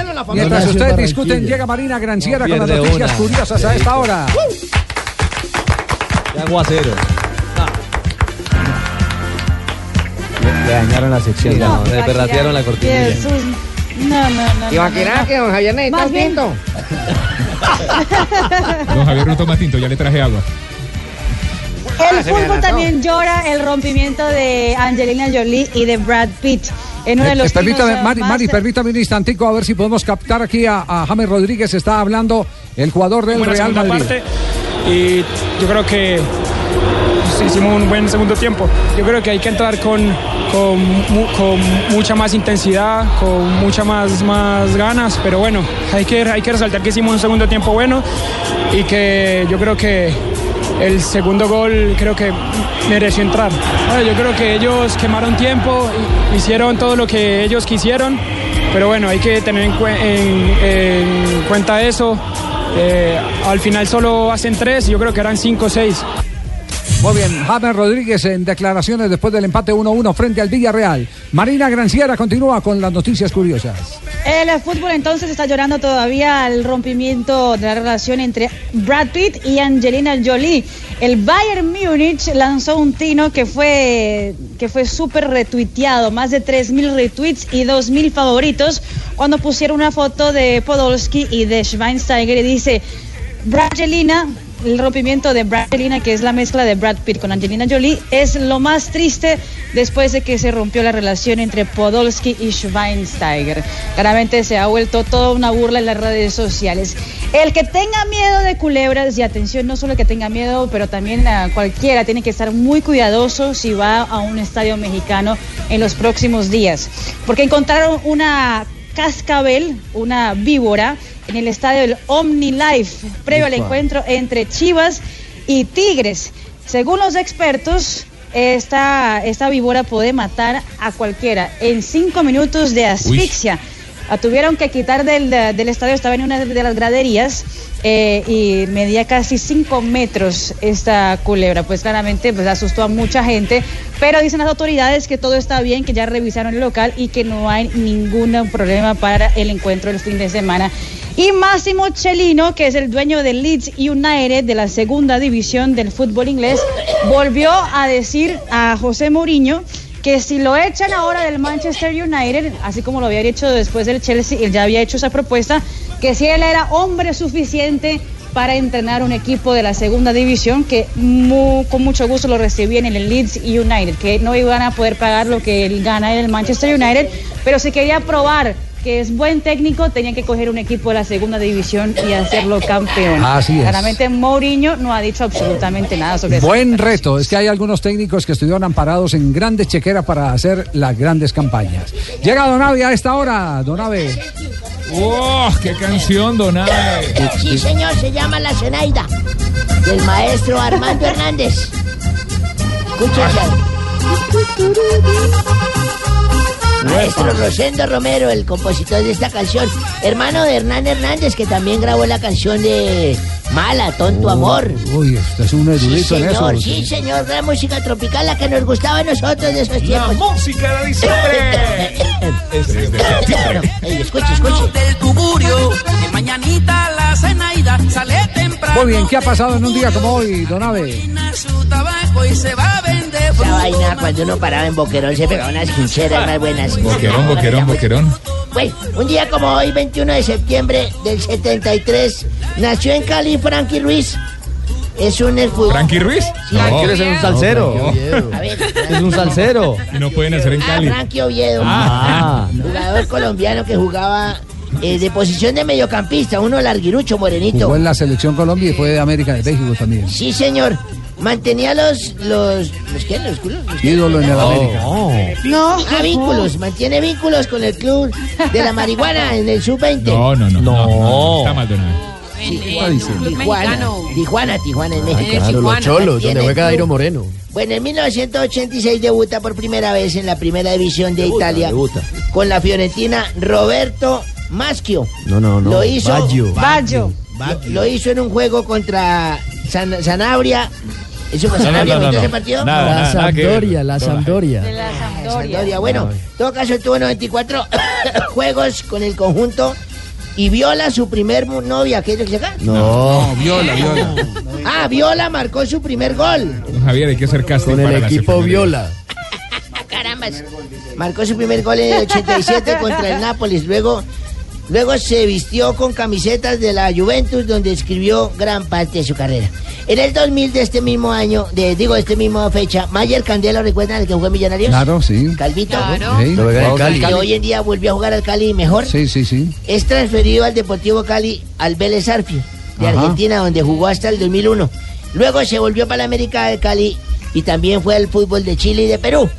en la. Mientras ustedes discuten, llega Marina Granciera No con las noticias una. curiosas a esta hora. Qué aguacero. Le dañaron la sección, No, no, le perratearon la cortinilla. No, no, no. ¿Te imaginas que don Javier necesita un tinto? Don Javier no toma tinto, ya le traje agua. El fútbol también llora el rompimiento de Angelina Jolie y de Brad Pitt. En uno de Eh, los eh, permítame, Mari, más- Mari, permítame un instantico a ver si podemos captar aquí a, a James Rodríguez. Está hablando el jugador del Real Madrid. parte y yo creo que hicimos un buen segundo tiempo. Yo creo que hay que entrar con, con, mu- con mucha más intensidad, con mucha más, más ganas, pero bueno, hay que, hay que resaltar que hicimos un segundo tiempo bueno y que yo creo que el segundo gol creo que mereció entrar. Yo creo que ellos quemaron tiempo, hi- hicieron todo lo que ellos quisieron, pero bueno, hay que tener en cuenta eso. Eh, al final solo hacen tres, yo creo que eran cinco o seis. Muy bien, James Rodríguez en declaraciones después del empate 1-1 frente al Villarreal. Marina Granciera continúa con las noticias curiosas. El fútbol entonces está llorando todavía el rompimiento de la relación entre Brad Pitt y Angelina Jolie. El Bayern Múnich lanzó un tino que fue, que fue súper retuiteado, más de 3.000 retweets y 2.000 favoritos, cuando pusieron una foto de Podolski y de Schweinsteiger y dice, Brangelina, el rompimiento de Brangelina, que es la mezcla de Brad Pitt con Angelina Jolie, es lo más triste después de que se rompió la relación entre Podolski y Schweinsteiger. Claramente se ha vuelto toda una burla en las redes sociales. El que tenga miedo de culebras, y atención, no solo el que tenga miedo, pero también cualquiera, tiene que estar muy cuidadoso si va a un estadio mexicano en los próximos días. Porque encontraron una cascabel, una víbora, en el estadio del OmniLife, previo al encuentro entre Chivas y Tigres. Según los expertos, esta, esta víbora puede matar a cualquiera en cinco minutos de asfixia. La tuvieron que quitar del, del estadio, estaba en una de las graderías eh, y medía casi 5 metros esta culebra. Pues claramente pues, asustó a mucha gente, pero dicen las autoridades que todo está bien, que ya revisaron el local y que no hay ningún problema para el encuentro del fin de semana. Y Máximo Chelino, que es el dueño del Leeds United de la segunda división del fútbol inglés, volvió a decir a José Mourinho que si lo echan ahora del Manchester United, así como lo había hecho después del Chelsea, él ya había hecho esa propuesta, que si él era hombre suficiente para entrenar un equipo de la segunda división, que con mucho gusto lo recibían en el Leeds United, que no iban a poder pagar lo que él gana en el Manchester United, pero si quería probar que es buen técnico, tenía que coger un equipo de la segunda división y hacerlo campeón. Así es. Claramente Mourinho no ha dicho absolutamente nada sobre eso. Buen reto. Es que hay algunos técnicos que estuvieron amparados en grandes chequeras para hacer las grandes campañas. Llega Donave a esta hora. Donave. ¡Oh, qué canción, Donave! Sí, señor, se llama La Zenaida, del maestro Armando Hernández. Maestro Rosendo Romero, el compositor de esta canción, hermano de Hernán Hernández, que también grabó la canción de Mala, Tonto Amor. Uy, usted es un erudito Sí, en eso. señor, sí, señor, la música tropical, la que nos gustaba a nosotros de esos tiempos. música de diciembre. Ey, escuche, escuche. Del tuburio, de mañanita la cenaida sale temprano. Muy bien, ¿qué ha pasado en un día como hoy, Donave? Su tabaco trabajo y se va a vender Esa vaina, cuando uno paraba en Boquerón, se pegaba unas quincheras más buenas. Boquerón, boquerón, boquerón. Bueno, un día como hoy, 21 de septiembre del 73, nació en Cali Frankie Ruiz. Es un exfut- ¿Frankie Ruiz? Sí. No. ¿Quieres ser un salsero? A ver, Es un salsero. Y no pueden hacer en ah, Cali. Frankie Oviedo. Ah. Jugador colombiano que jugaba eh, de posición de mediocampista, uno larguirucho, morenito. Jugó en la selección Colombia y fue de América de México también. Sí, señor. Mantenía los, los, ¿los qué? Los culos. los? Ídolo en el Oh. América. No. Ah, vínculos. Mantiene vínculos con el club de la marihuana en el sub-20. No, no, no. No. no, Está mal de una vez. Tijuana? Tijuana, en Ah, México. claro, los cholos, donde juega Dairo. Moreno. Bueno, en 1986 debuta por primera vez en la primera división de Debuta, Italia debuta. con la fiorentina Roberto Maschio. No, no, no. Lo hizo, Baggio. Baggio. Lo, lo hizo en un juego contra San- Sanabria. ¿Eso fue No, no, Sanabria? no, no, ¿Metió ese no. partido? Nada, La. Sampdoria, la Sampdoria. De la Sampdoria. Bueno, en todo caso tuvo 94 juegos con el conjunto y Viola su primer novia. ¿Qué es lo que se acá? No. Viola, Viola. Ah, Viola marcó su primer gol. Javier, hay que hacer casting Con el para equipo. Viola. Carambas. Marcó su primer gol en el 87 contra el Nápoles. Luego, luego se vistió con camisetas de la Juventus, donde escribió gran parte de su carrera. En el 2000 de este mismo año, de, digo, de este mismo fecha, Mayer Candelo, ¿recuerdan el que jugó en Millonarios? Claro, sí. Calvito. Sí. Lo Cali. Y hoy en día volvió a jugar al Cali mejor. Sí, sí, sí. Es transferido al Deportivo Cali, al Vélez Arfio, de Ajá. Argentina, donde jugó hasta el 2001. Luego se volvió para la América de Cali y también fue al fútbol de Chile y de Perú.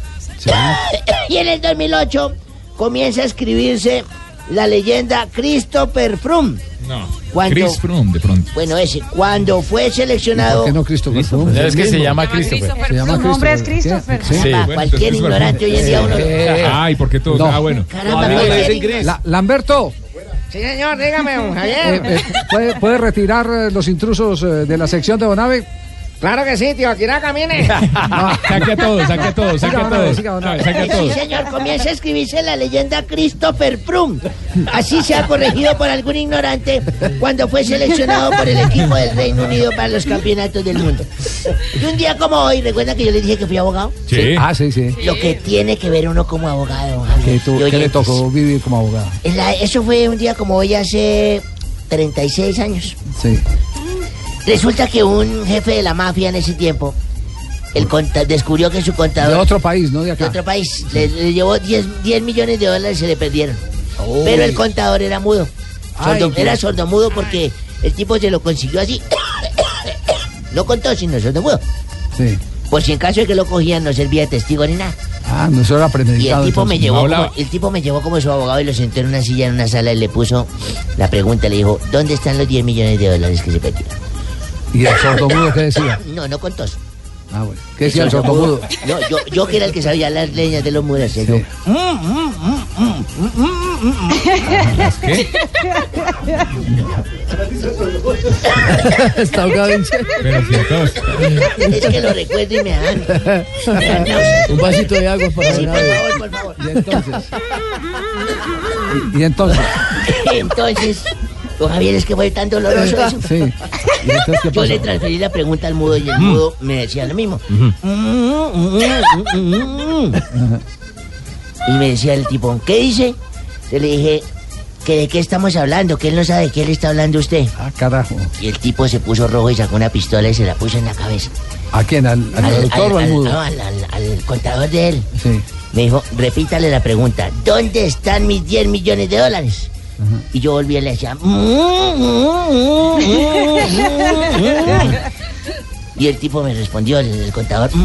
y en el 2008 comienza a escribirse la leyenda Christopher Froome. No. Cuando- Chris Froome, de pronto. Bueno, ese, cuando fue seleccionado... ¿Por qué no Christopher Froome? Es que se llama Christopher. Se llama Su nombre es Christopher. Christopher. ¿Qué? Caramba, cualquier ignorante hoy en día uno... Ay, ¿por qué todos? No. Ah, bueno. Caramba, No, cualquier Chris. La- Lamberto, Sí, señor, dígame, don eh, Javier. eh, ¿puede, puede retirar eh, los intrusos eh, de la sección de Bonave? Claro que sí, tío, no camine. Saque a todos, saque a todos, saque a todos. Saque a Sí, señor, comienza a escribirse la leyenda Christopher Froome. Así se ha corregido por algún ignorante cuando fue seleccionado por el equipo del Reino Unido para los campeonatos del mundo. Y un día como hoy, ¿recuerda que yo le dije que fui abogado? Sí. Ah, sí, sí. Lo que tiene que ver uno como abogado. ¿Qué, Y qué le tocó vivir como abogado? La- eso fue un día como hoy hace 36 años. Sí. Resulta que un jefe de la mafia en ese tiempo el conta- descubrió que su De contador otro país, ¿no? De de acá. otro país le, le llevó 10, 10 millones de dólares y se le perdieron. Pero el contador era mudo. Ay, Sordo- Dios. era sordomudo porque el tipo se lo consiguió así. No contó, sino sordomudo. Sí. Por si en caso de que lo cogían no servía de testigo ni nada. Ah, no, eso era Y premeditado. el tipo me llevó no como, hablaba. el tipo me llevó como su abogado y lo sentó en una silla en una sala y le puso la pregunta, le dijo, ¿dónde están los 10 millones de dólares que se perdieron? ¿Y el sordomudo qué decía? No, no contó. Ah, bueno. ¿Qué decía el sordomudo? No, yo, yo que era el que sabía las leñas de los muros. yo, ¿Qué? Está ahogado en serio. Pero si. Es que lo recuerdo y me dan. me dan náuseas. Un vasito de agua para Sí, por favor, por favor. Y entonces. Y entonces. Entonces, don Javier, es que fue tan doloroso eso. Sí. ¿Y entonces qué Yo le transferí la pregunta al mudo y el mudo me decía lo mismo. Y me decía el tipo, ¿qué dice? Yo le dije, ¿que ¿de qué estamos hablando? Que él no sabe de qué le está hablando usted. Ah, carajo. Y el tipo se puso rojo y sacó una pistola y se la puso en la cabeza. ¿A quién? ¿Al, al traductor o al mudo? no, al- al- al contador de él. Sí. Me dijo, repítale la pregunta, ¿dónde están mis 10 millones de dólares? Y yo volví y le decía... Y el tipo me respondió, el, el contador... ¿Y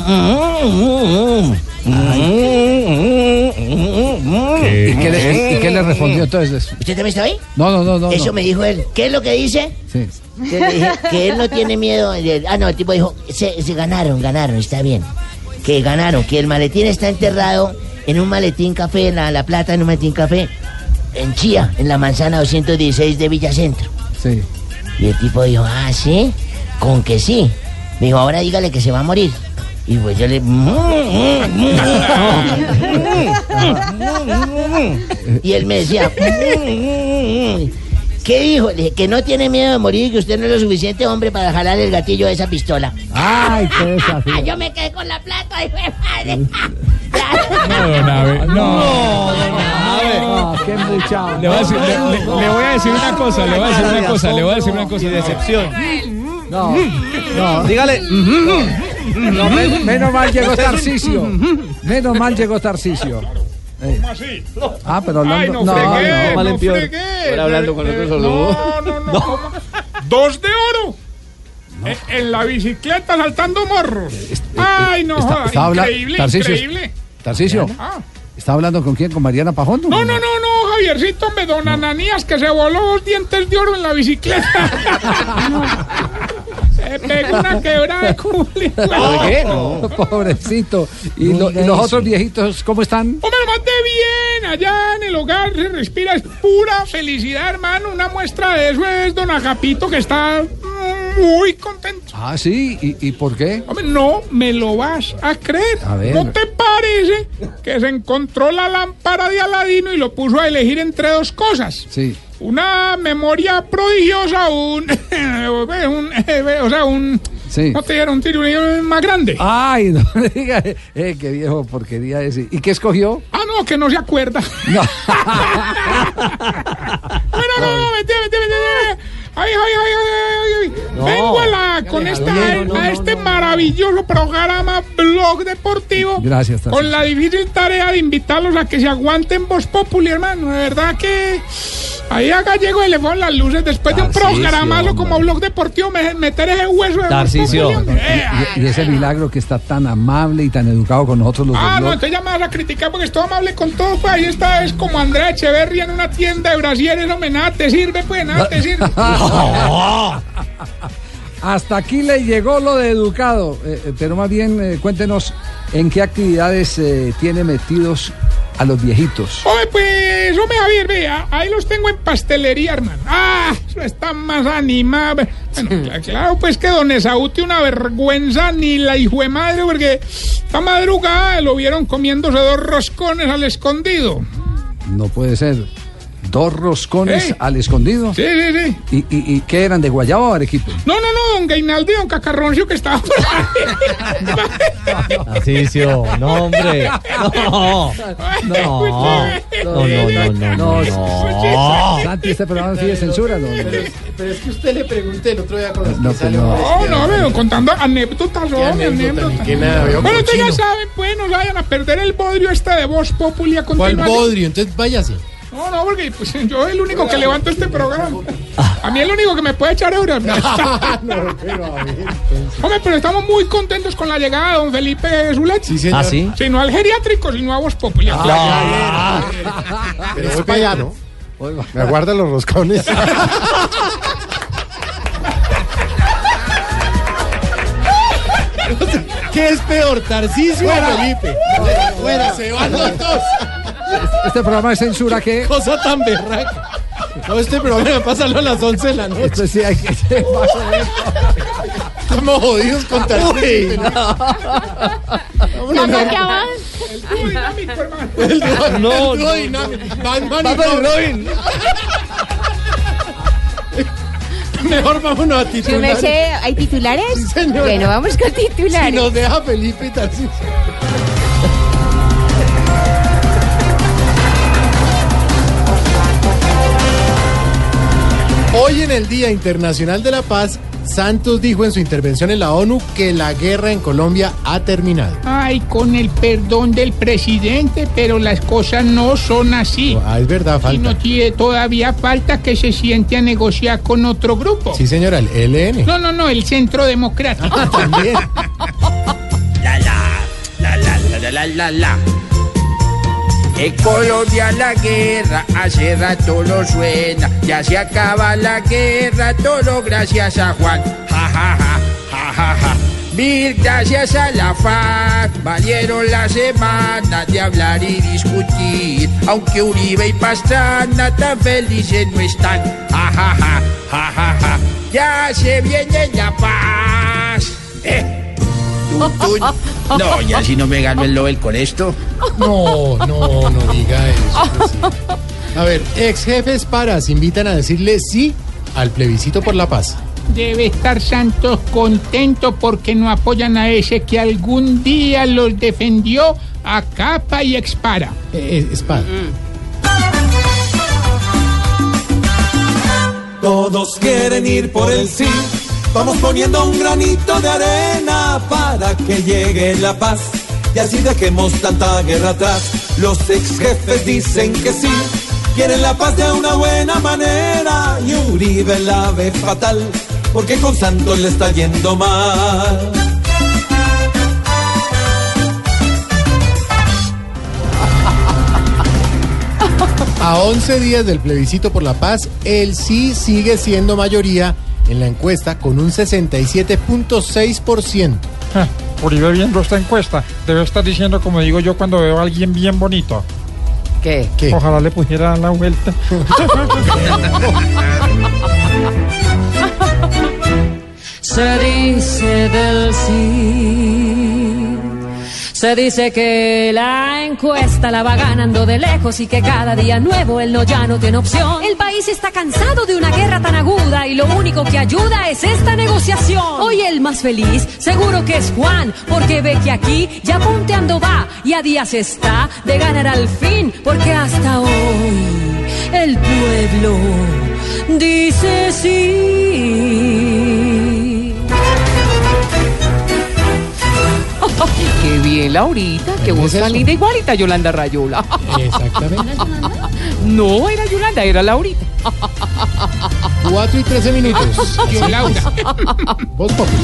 qué, le, y qué le respondió entonces? ¿Usted también está ahí? No, no, no, no. Eso no. me dijo él. ¿Qué es lo que dice? Sí. Yo le dije que él no tiene miedo. Ah, no, el tipo dijo, se, se ganaron, ganaron, está bien. Que ganaron, que el maletín está enterrado en un maletín café, en la, la plata en un maletín café, en Chía, en la manzana 216 de Villacentro. Sí. Y el tipo dijo, ah, ¿sí? Con que sí. Me dijo, ahora dígale que se va a morir. Y pues yo le... Y él me decía... ¿Qué ¿Qué dijo? Le dije que no tiene miedo de morir y que usted no es lo suficiente hombre para jalar el gatillo de esa pistola. Ay, qué desafío. Yo me quedé con la plata, hijo de madre. No, don Abe, no. No, qué embuchado. Le voy, a decir, le- le- le voy a decir una cosa, le voy a decir una cosa, le voy a decir una cosa. decepción. No, no. Dígale. No, men- menos mal llegó Tarcisio. Menos mal llegó Tarcisio. Eh, ¿Cómo así? Ah, pero hablando. Ay, no, no, fregué, no, no, mal fregué. Ahora hablando con otro sordomudo. No, no, no. ¿cómo? Dos de oro. En, en la bicicleta saltando morros. Ay, no, Está- está habla- increíble, Tarcisio, increíble. Tarcisio, Ah. ¿está hablando con quién? ¿Con Mariana Pajón? No, no, no, no, Javiercito, me don Ananías que se voló dos dientes de oro en la bicicleta. pegó una quebrada de culi. No. Pobrecito. ¿Y, lo- y los otros viejitos cómo están? Hombre, lo más de bien, allá en el hogar se respira, es pura felicidad, hermano. Una muestra de eso es don Agapito que está mm, muy contento. Ah, sí. ¿Y, y por qué? Hombre, no me lo vas a creer. A ver. ¿No te parece que se encontró la lámpara de Aladino y lo puso a elegir entre dos cosas? Sí. Una memoria prodigiosa, un, un- o sea, un, Sí. no te dieron un tiro más grande. Ay, no le diga. Eh, qué viejo porquería ese. ¿Y qué escogió? Ah, no, que no se acuerda. No. Bueno, no, no, vete, vete, vete. Ay, ay, ay, ay, ay, ay. No. Vengo a, la, con esta, no, a este maravilloso programa Blog Deportivo. Gracias. Con la difícil tarea de invitarlos a que se aguanten Voz Populi, hermano. De verdad que ahí acá llego y le ponen las luces después de un programazo como Blog Deportivo, me- meter ese hueso de Voz. Populi, hombre. Eh, Y, y ese milagro que está tan amable y tan educado con nosotros los Ah, no, entonces ya me vas a criticar porque estoy amable con todo, pues ahí está, es como Andrea Echeverría en una tienda de brasieres, hombre, nada te sirve, pues, nada te sirve. Hasta aquí le llegó lo de educado, eh, eh, pero más bien eh, cuéntenos en qué actividades eh, tiene metidos a los viejitos. Oye, pues, hombre, Javier, vea, ahí los tengo en pastelería, hermano. Ah, eso está más animado. Bueno, cla- claro, pues que don Esaú tiene una vergüenza ni la hijo de madre, porque esta madrugada lo vieron comiéndose dos roscones al escondido. No puede ser. Dos roscones Sí. al escondido. Sí, sí, sí. ¿Y, y, y qué eran? ¿De guayaba o arequipe? No, no, no, don Gainaldo y don Cacarroncio que estaba por ahí. Tarcisio, no, hombre. No. No. No, no, no, no, no. Santi, este programa sí de censura, ¿no? Pero es que usted le pregunté el otro día con No, pues no. No, no, veo, contando anécdotas, hombre, anécdota, anécdotas. bueno, ustedes ya saben, pues, no vayan a perder el bodrio este de Voz Populi a ¿Cuál continuación. bodrio? Entonces váyase. No, no, porque pues, yo soy el único que levanto este programa. A mí es el único que me puede echar euros. Hombre, pero estamos muy contentos con la llegada de don Felipe Zulet. Sí, señor. ¿Ah, sí? Sí, no al geriátrico, sino a Voz Populi. Pero voy para allá, ¿no? Me aguardan los roscones. ¿Qué es peor, Tarcisio o Felipe? Fuera, se van los dos. Este programa de censura que... Cosa tan berraca. No, este programa pasarlo a las 11 de la noche. Esto sí hay que... Estamos jodidos con. ¿Cómo que avanza? El dúo dinámico, hermano. El dúo- No, el dúo no, dinámico. Batman y Batman y Robin. Mejor vámonos a Su titular. merced, ¿hay titulares? Sí, señora. Bueno, vamos con titulares. Si nos deja Felipe y Tarcisio. Hoy en el Día Internacional de la Paz, Santos dijo en su intervención en la ONU que la guerra en Colombia ha terminado. Ay, con el perdón del presidente, pero las cosas no son así. Ah, es verdad, Y falta. no tiene, todavía falta que se siente a negociar con otro grupo. Sí, señora, el LN. No, no, no, el Centro Democrático. También. La la, la la la la la la la. En Colombia la guerra hace rato no suena. Ya se acaba la guerra, todo gracias a Juan. Ja ja ja, ja ja ja. Mil gracias a la FARC, valieron las semanas de hablar y discutir. Aunque Uribe y Pastrana tan felices no están. Ja ja ja, ja ja ja. Ya se viene la paz. Eh. No, ya si no me gano el Nobel con esto. No, no, no diga eso. A ver, ex jefes paras invitan a decirle sí al plebiscito por la paz. Debe estar Santos contento porque no apoyan a ese que algún día los defendió a capa y expara. Eh, espada. Todos quieren ir por el sí. Vamos poniendo un granito de arena para que llegue la paz. Y así dejemos tanta guerra atrás. Los ex jefes dicen que sí. Quieren la paz de una buena manera. Y Uribe la ve fatal. Porque con Santos le está yendo mal. A 11 días del plebiscito por la paz, el sí sigue siendo mayoría en la encuesta con un 67.6%. Ah, Uribe viendo esta encuesta, debe estar diciendo como digo yo cuando veo a alguien bien bonito. ¿Qué? Ojalá le pusiera la vuelta. Se dice del sí. Se dice que la encuesta la va ganando de lejos y que cada día nuevo él no ya no tiene opción. El país está cansado de una guerra tan aguda y lo único que ayuda es esta negociación. Hoy el más feliz seguro que es Juan porque ve que aquí ya punteando va y a días está de ganar al fin porque hasta hoy el pueblo dice sí. Qué bien, Laurita. Qué voz tan linda. Igualita Yolanda Rayola. Exactamente. No, era Yolanda, era Laurita. 4 y 13 minutos. Yo, Laura. Voz Populi.